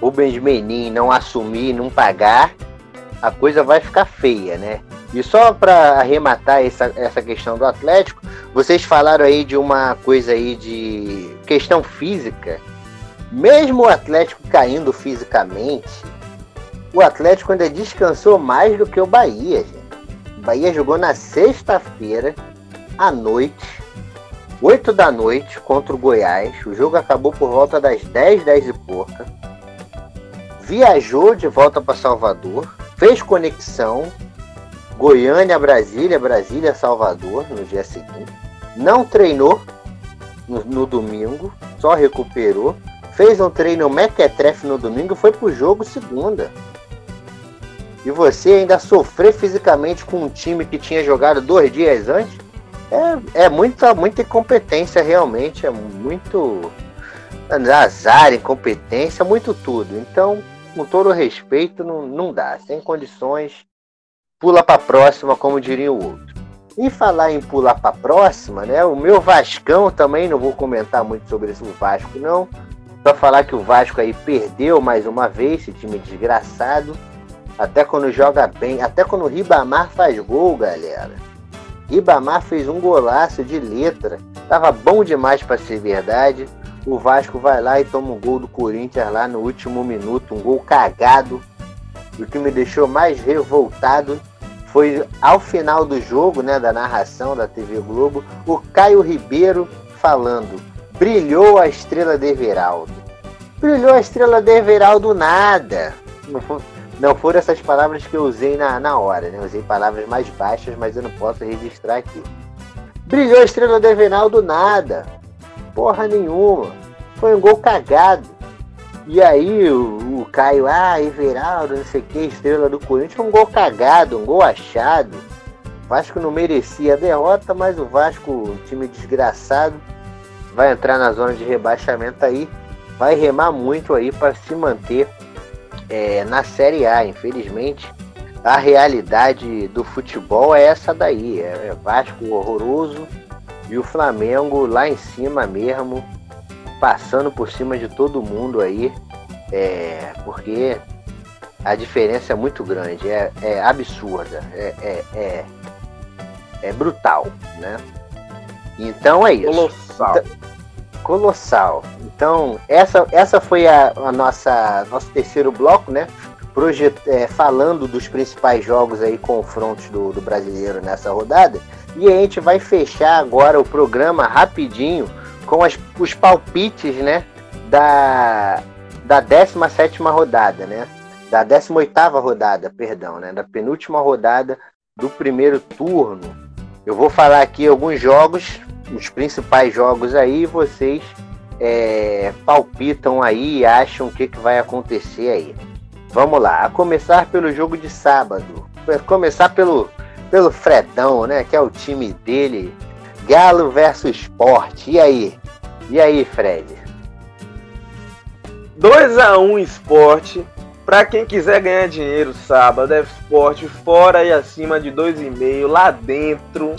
Rubens Menin, não assumir, não pagar, a coisa vai ficar feia, né? E só para arrematar essa, essa questão do Atlético, vocês falaram aí de uma coisa aí de questão física. Mesmo o Atlético caindo fisicamente, o Atlético ainda descansou mais do que o Bahia, gente. O Bahia jogou na sexta-feira à noite, 8 da noite, contra o Goiás. O jogo acabou por volta das 10, 10 e pouca. Viajou de volta para Salvador, fez conexão, Goiânia, Brasília, Brasília, Salvador no dia seguinte. Não treinou no, no domingo, só recuperou. Fez um treino mequetrefe no domingo foi pro jogo segunda. E você ainda sofrer fisicamente com um time que tinha jogado dois dias antes, é, é muita, muita incompetência realmente, é muito azar, incompetência, muito tudo. Então, com todo respeito, não, não dá. Sem condições, pula para próxima, como diria o outro. E falar em pular para próxima, né? O meu Vascão também, não vou comentar muito sobre esse Vasco, não. Só falar que o Vasco aí perdeu mais uma vez, esse time desgraçado. Até quando joga bem, até quando o Ribamar faz gol, galera. Ribamar fez um golaço de letra. Tava bom demais para ser verdade. O Vasco vai lá e toma um gol do Corinthians lá no último minuto, um gol cagado o que me deixou mais revoltado foi ao final do jogo, né, da narração da TV Globo, o Caio Ribeiro falando: brilhou a estrela de Everaldo. Brilhou a estrela de Everaldo nada. Não foram essas palavras que eu usei na, na hora, né? Eu usei palavras mais baixas, mas eu não posso registrar aqui. Brilhou a estrela de Everaldo nada. Porra nenhuma. Foi um gol cagado. E aí o, o Caio, ah, Everaldo, não sei o que, estrela do Corinthians, um gol cagado, um gol achado. Vasco não merecia a derrota, mas o Vasco, time desgraçado, vai entrar na zona de rebaixamento aí, vai remar muito aí para se manter é, na Série A. Infelizmente, a realidade do futebol é essa daí, é, é Vasco horroroso e o Flamengo lá em cima mesmo passando por cima de todo mundo aí, é, porque a diferença é muito grande, é, é absurda, é, é, é, é, brutal, né? Então é isso. Colossal. Então, colossal. Então, essa, essa foi a, a nossa nosso terceiro bloco, né? Projet, é, falando dos principais jogos aí, confrontos do, do brasileiro nessa rodada. E a gente vai fechar agora o programa rapidinho com as, os palpites, né, da, da 17 rodada, né, da 18 rodada, perdão, né, da penúltima rodada do primeiro turno. Eu vou falar aqui alguns jogos, os principais jogos aí, vocês é, palpitam aí e acham o que, que vai acontecer aí. Vamos lá, a começar pelo jogo de sábado. Começar pelo, pelo Fredão, né? Que é o time dele. Galo versus Sport. E aí? E aí, Fred? 2x1 um, Sport. Pra quem quiser ganhar dinheiro sábado, é Sport fora e acima de 2,5 lá dentro.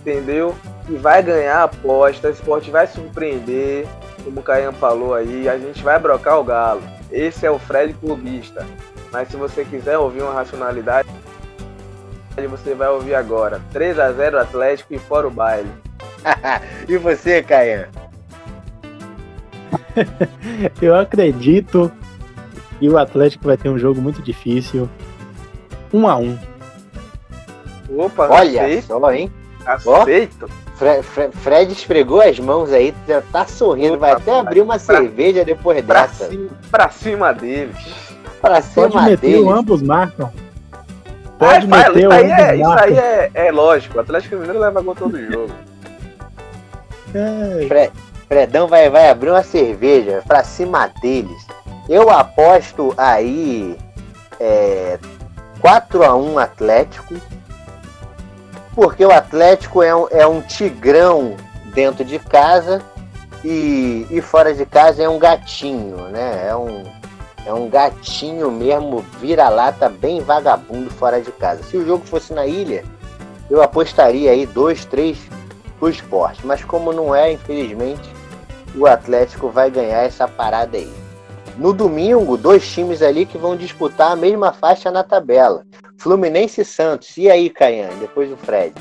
Entendeu? E vai ganhar a aposta. O Sport vai surpreender. Como o Caian falou aí, a gente vai brocar o Galo. Esse é o Fred Clubista. Mas se você quiser ouvir uma racionalidade, você vai ouvir agora. 3 a 0 Atlético e fora o baile. e você, Caian? Eu acredito que o Atlético vai ter um jogo muito difícil. 1 um a 1 um. Opa, Olha aceito. só, hein? Aceito. Fred, Fred, Fred, esfregou as mãos aí, já tá sorrindo, Opa, vai até abrir uma pra, cerveja depois pra dessa. Cima, pra cima deles. Pra cima Pode meter, deles. ambos marcam. Pode ah, meter, isso aí, é, isso aí é, é, lógico. O Atlético Mineiro leva gol todo jogo. É. Fred, Fredão vai, vai abrir uma cerveja pra cima deles. Eu aposto aí é, 4x1 Atlético porque o Atlético é um, é um tigrão dentro de casa e, e fora de casa é um gatinho, né? É um, é um gatinho mesmo, vira-lata, bem vagabundo fora de casa. Se o jogo fosse na ilha, eu apostaria aí dois, três pro esporte. Mas como não é, infelizmente, o Atlético vai ganhar essa parada aí. No domingo, dois times ali que vão disputar a mesma faixa na tabela. Fluminense e Santos. E aí, Caiane? Depois do Fred.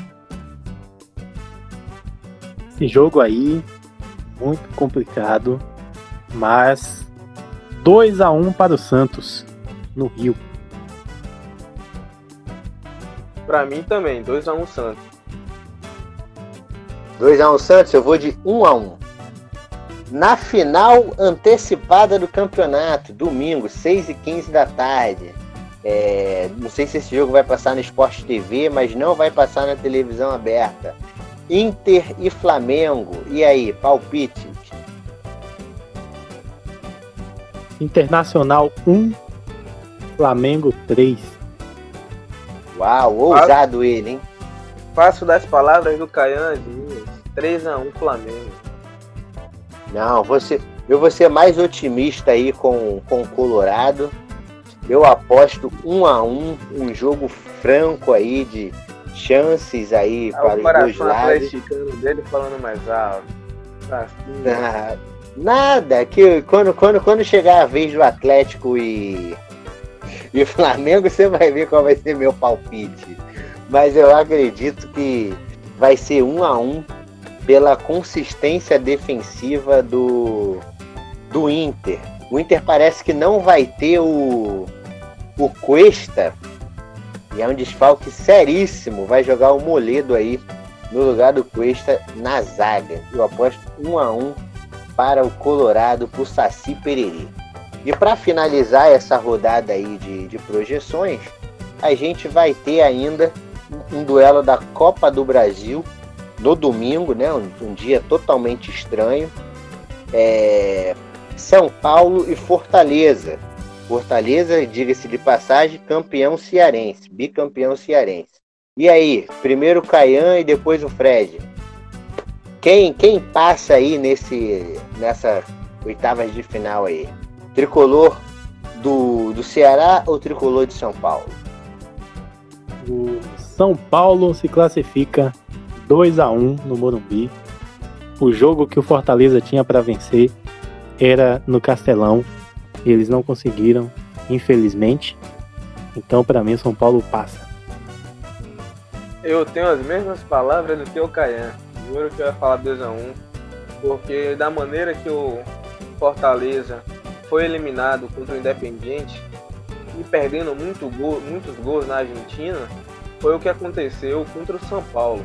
Esse jogo aí, muito complicado, mas 2 a 1 para o Santos no Rio. Para mim também, 2 a 1 Santos. 2 a 1 Santos, eu vou de 1 a 1. Na final antecipada do campeonato, domingo, 6 e 15 da tarde. É, não sei se esse jogo vai passar no Sport TV, mas não vai passar na televisão aberta. Inter e Flamengo. E aí, palpite? Internacional 1, Flamengo 3. Uau, ousado ele, hein? Faço das palavras do Caian 3x1 Flamengo. Não, você, eu vou ser mais otimista aí com, com o Colorado. Eu aposto um a um, um jogo franco aí de chances aí ah, para os dois lados. dele falando mais alto. Tá assim. Nada, que quando, quando, quando chegar a vez do Atlético e, e Flamengo, você vai ver qual vai ser meu palpite. Mas eu acredito que vai ser um a um pela consistência defensiva do, do Inter. O Inter parece que não vai ter o, o Cuesta, e é um desfalque seríssimo. Vai jogar o Moledo aí no lugar do Cuesta na zaga. Eu aposto um a um para o Colorado, para o Saci Pereri. E para finalizar essa rodada aí de, de projeções, a gente vai ter ainda um duelo da Copa do Brasil no domingo, né? Um, um dia totalmente estranho. É, são Paulo e Fortaleza. Fortaleza, diga-se de passagem, campeão cearense, bicampeão cearense. E aí, primeiro o Caian e depois o Fred. Quem, quem passa aí nesse, nessa oitavas de final aí? Tricolor do, do Ceará ou tricolor de São Paulo? O São Paulo se classifica 2 a 1 no Morumbi. O jogo que o Fortaleza tinha para vencer era no Castelão. Eles não conseguiram, infelizmente. Então, para mim, São Paulo passa. Eu tenho as mesmas palavras do que o Caian. Juro que eu ia falar 2 a 1 Porque da maneira que o Fortaleza foi eliminado contra o Independiente e perdendo muito gol, muitos gols na Argentina, foi o que aconteceu contra o São Paulo.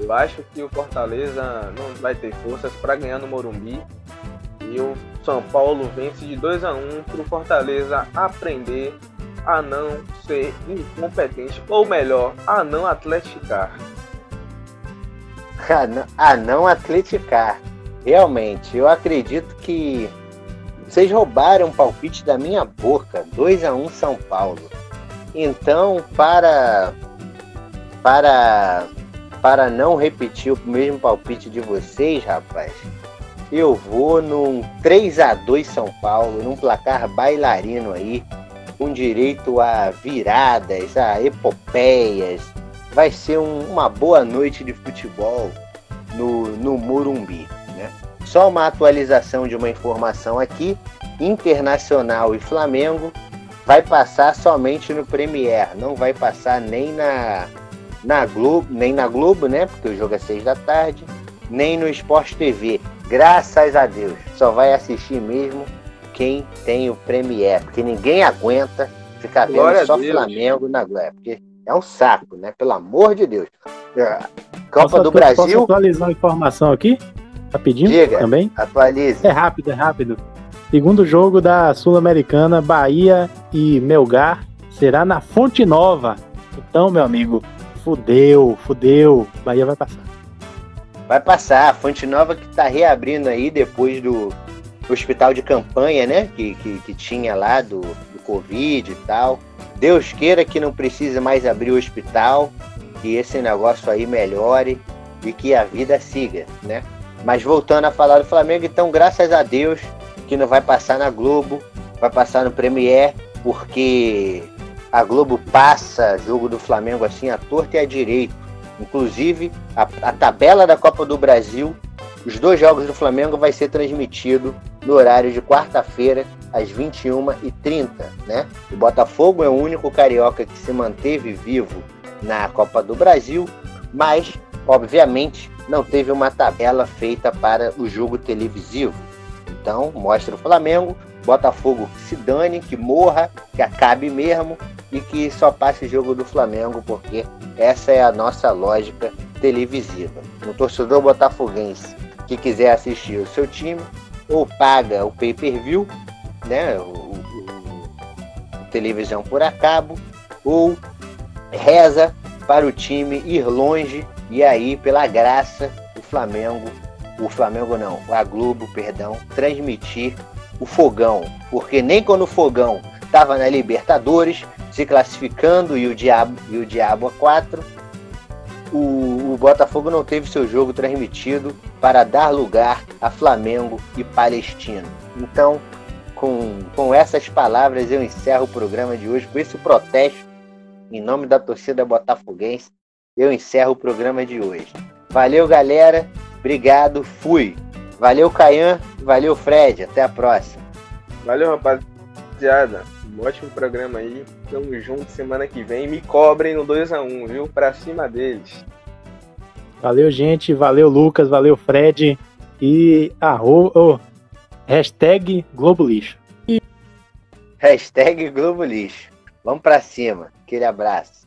Eu acho que o Fortaleza não vai ter forças para ganhar no Morumbi. E o São Paulo vence de 2 a 1 para o Fortaleza aprender a não ser incompetente, ou melhor, a não atleticar. A não, a não atleticar. Realmente, eu acredito que vocês roubaram o palpite da minha boca. 2 a 1 São Paulo. Então, para para para não repetir o mesmo palpite de vocês, rapaz, eu vou num 3 a 2 São Paulo, num placar bailarino aí, com direito a viradas, a epopeias. Vai ser um, uma boa noite de futebol no, no Morumbi. Né? Só uma atualização de uma informação aqui: Internacional e Flamengo vai passar somente no Premier, não vai passar nem na na Globo, nem na Globo, né? Porque o jogo é seis da tarde, nem no Sport TV. Graças a Deus, só vai assistir mesmo quem tem o Premier, porque ninguém aguenta ficar vendo Glória só Flamengo na Globo, porque é um saco, né? Pelo amor de Deus. É, Copa posso, do Brasil. Posso atualizar a informação aqui? Rapidinho Diga, também? Atualize. É rápido, é rápido. Segundo jogo da Sul-Americana, Bahia e Melgar será na Fonte Nova. Então, meu amigo, Fudeu, fudeu. Bahia vai passar. Vai passar. A Fonte Nova que tá reabrindo aí depois do hospital de campanha, né? Que, que, que tinha lá do, do Covid e tal. Deus queira que não precise mais abrir o hospital, que esse negócio aí melhore e que a vida siga, né? Mas voltando a falar do Flamengo, então graças a Deus que não vai passar na Globo, vai passar no Premier, porque a Globo passa jogo do Flamengo assim à torta e à direito. Inclusive, a, a, tabela da Copa do Brasil, os dois jogos do Flamengo vai ser transmitido no horário de quarta-feira, às 21h30. Né? O Botafogo é o único carioca que se manteve vivo na Copa do Brasil, mas, obviamente, não teve uma tabela feita para o jogo televisivo. Então, mostra o Flamengo, Botafogo que se dane, que morra, que acabe mesmo e que só passe jogo do Flamengo, porque essa é a nossa lógica televisiva. Um torcedor botafoguense que quiser assistir o seu time, ou paga o pay-per-view, né, o, o, televisão por acabo, ou reza para o time ir longe e aí, pela graça, o Flamengo, o Flamengo não, a Globo, perdão, transmitir o Fogão, porque nem quando o Fogão estava na Libertadores, se classificando e o Diabo, e o Diabo a 4, o, o Botafogo não teve seu jogo transmitido para dar lugar a Flamengo e Palestino. Então, com, com essas palavras, eu encerro o programa de hoje, com esse protesto, em nome da torcida botafoguense, eu encerro o programa de hoje. Valeu, galera. Obrigado. Fui. Valeu, Caian. Valeu, Fred. Até a próxima. Valeu, rapaziada. Um ótimo programa aí. Tamo junto semana que vem. Me cobrem no 2x1, viu? Pra cima deles. Valeu, gente. Valeu, Lucas. Valeu, Fred. E arro... Oh, hashtag Globo Lixo. Hashtag Globo Lixo. Vamos pra cima. Aquele abraço.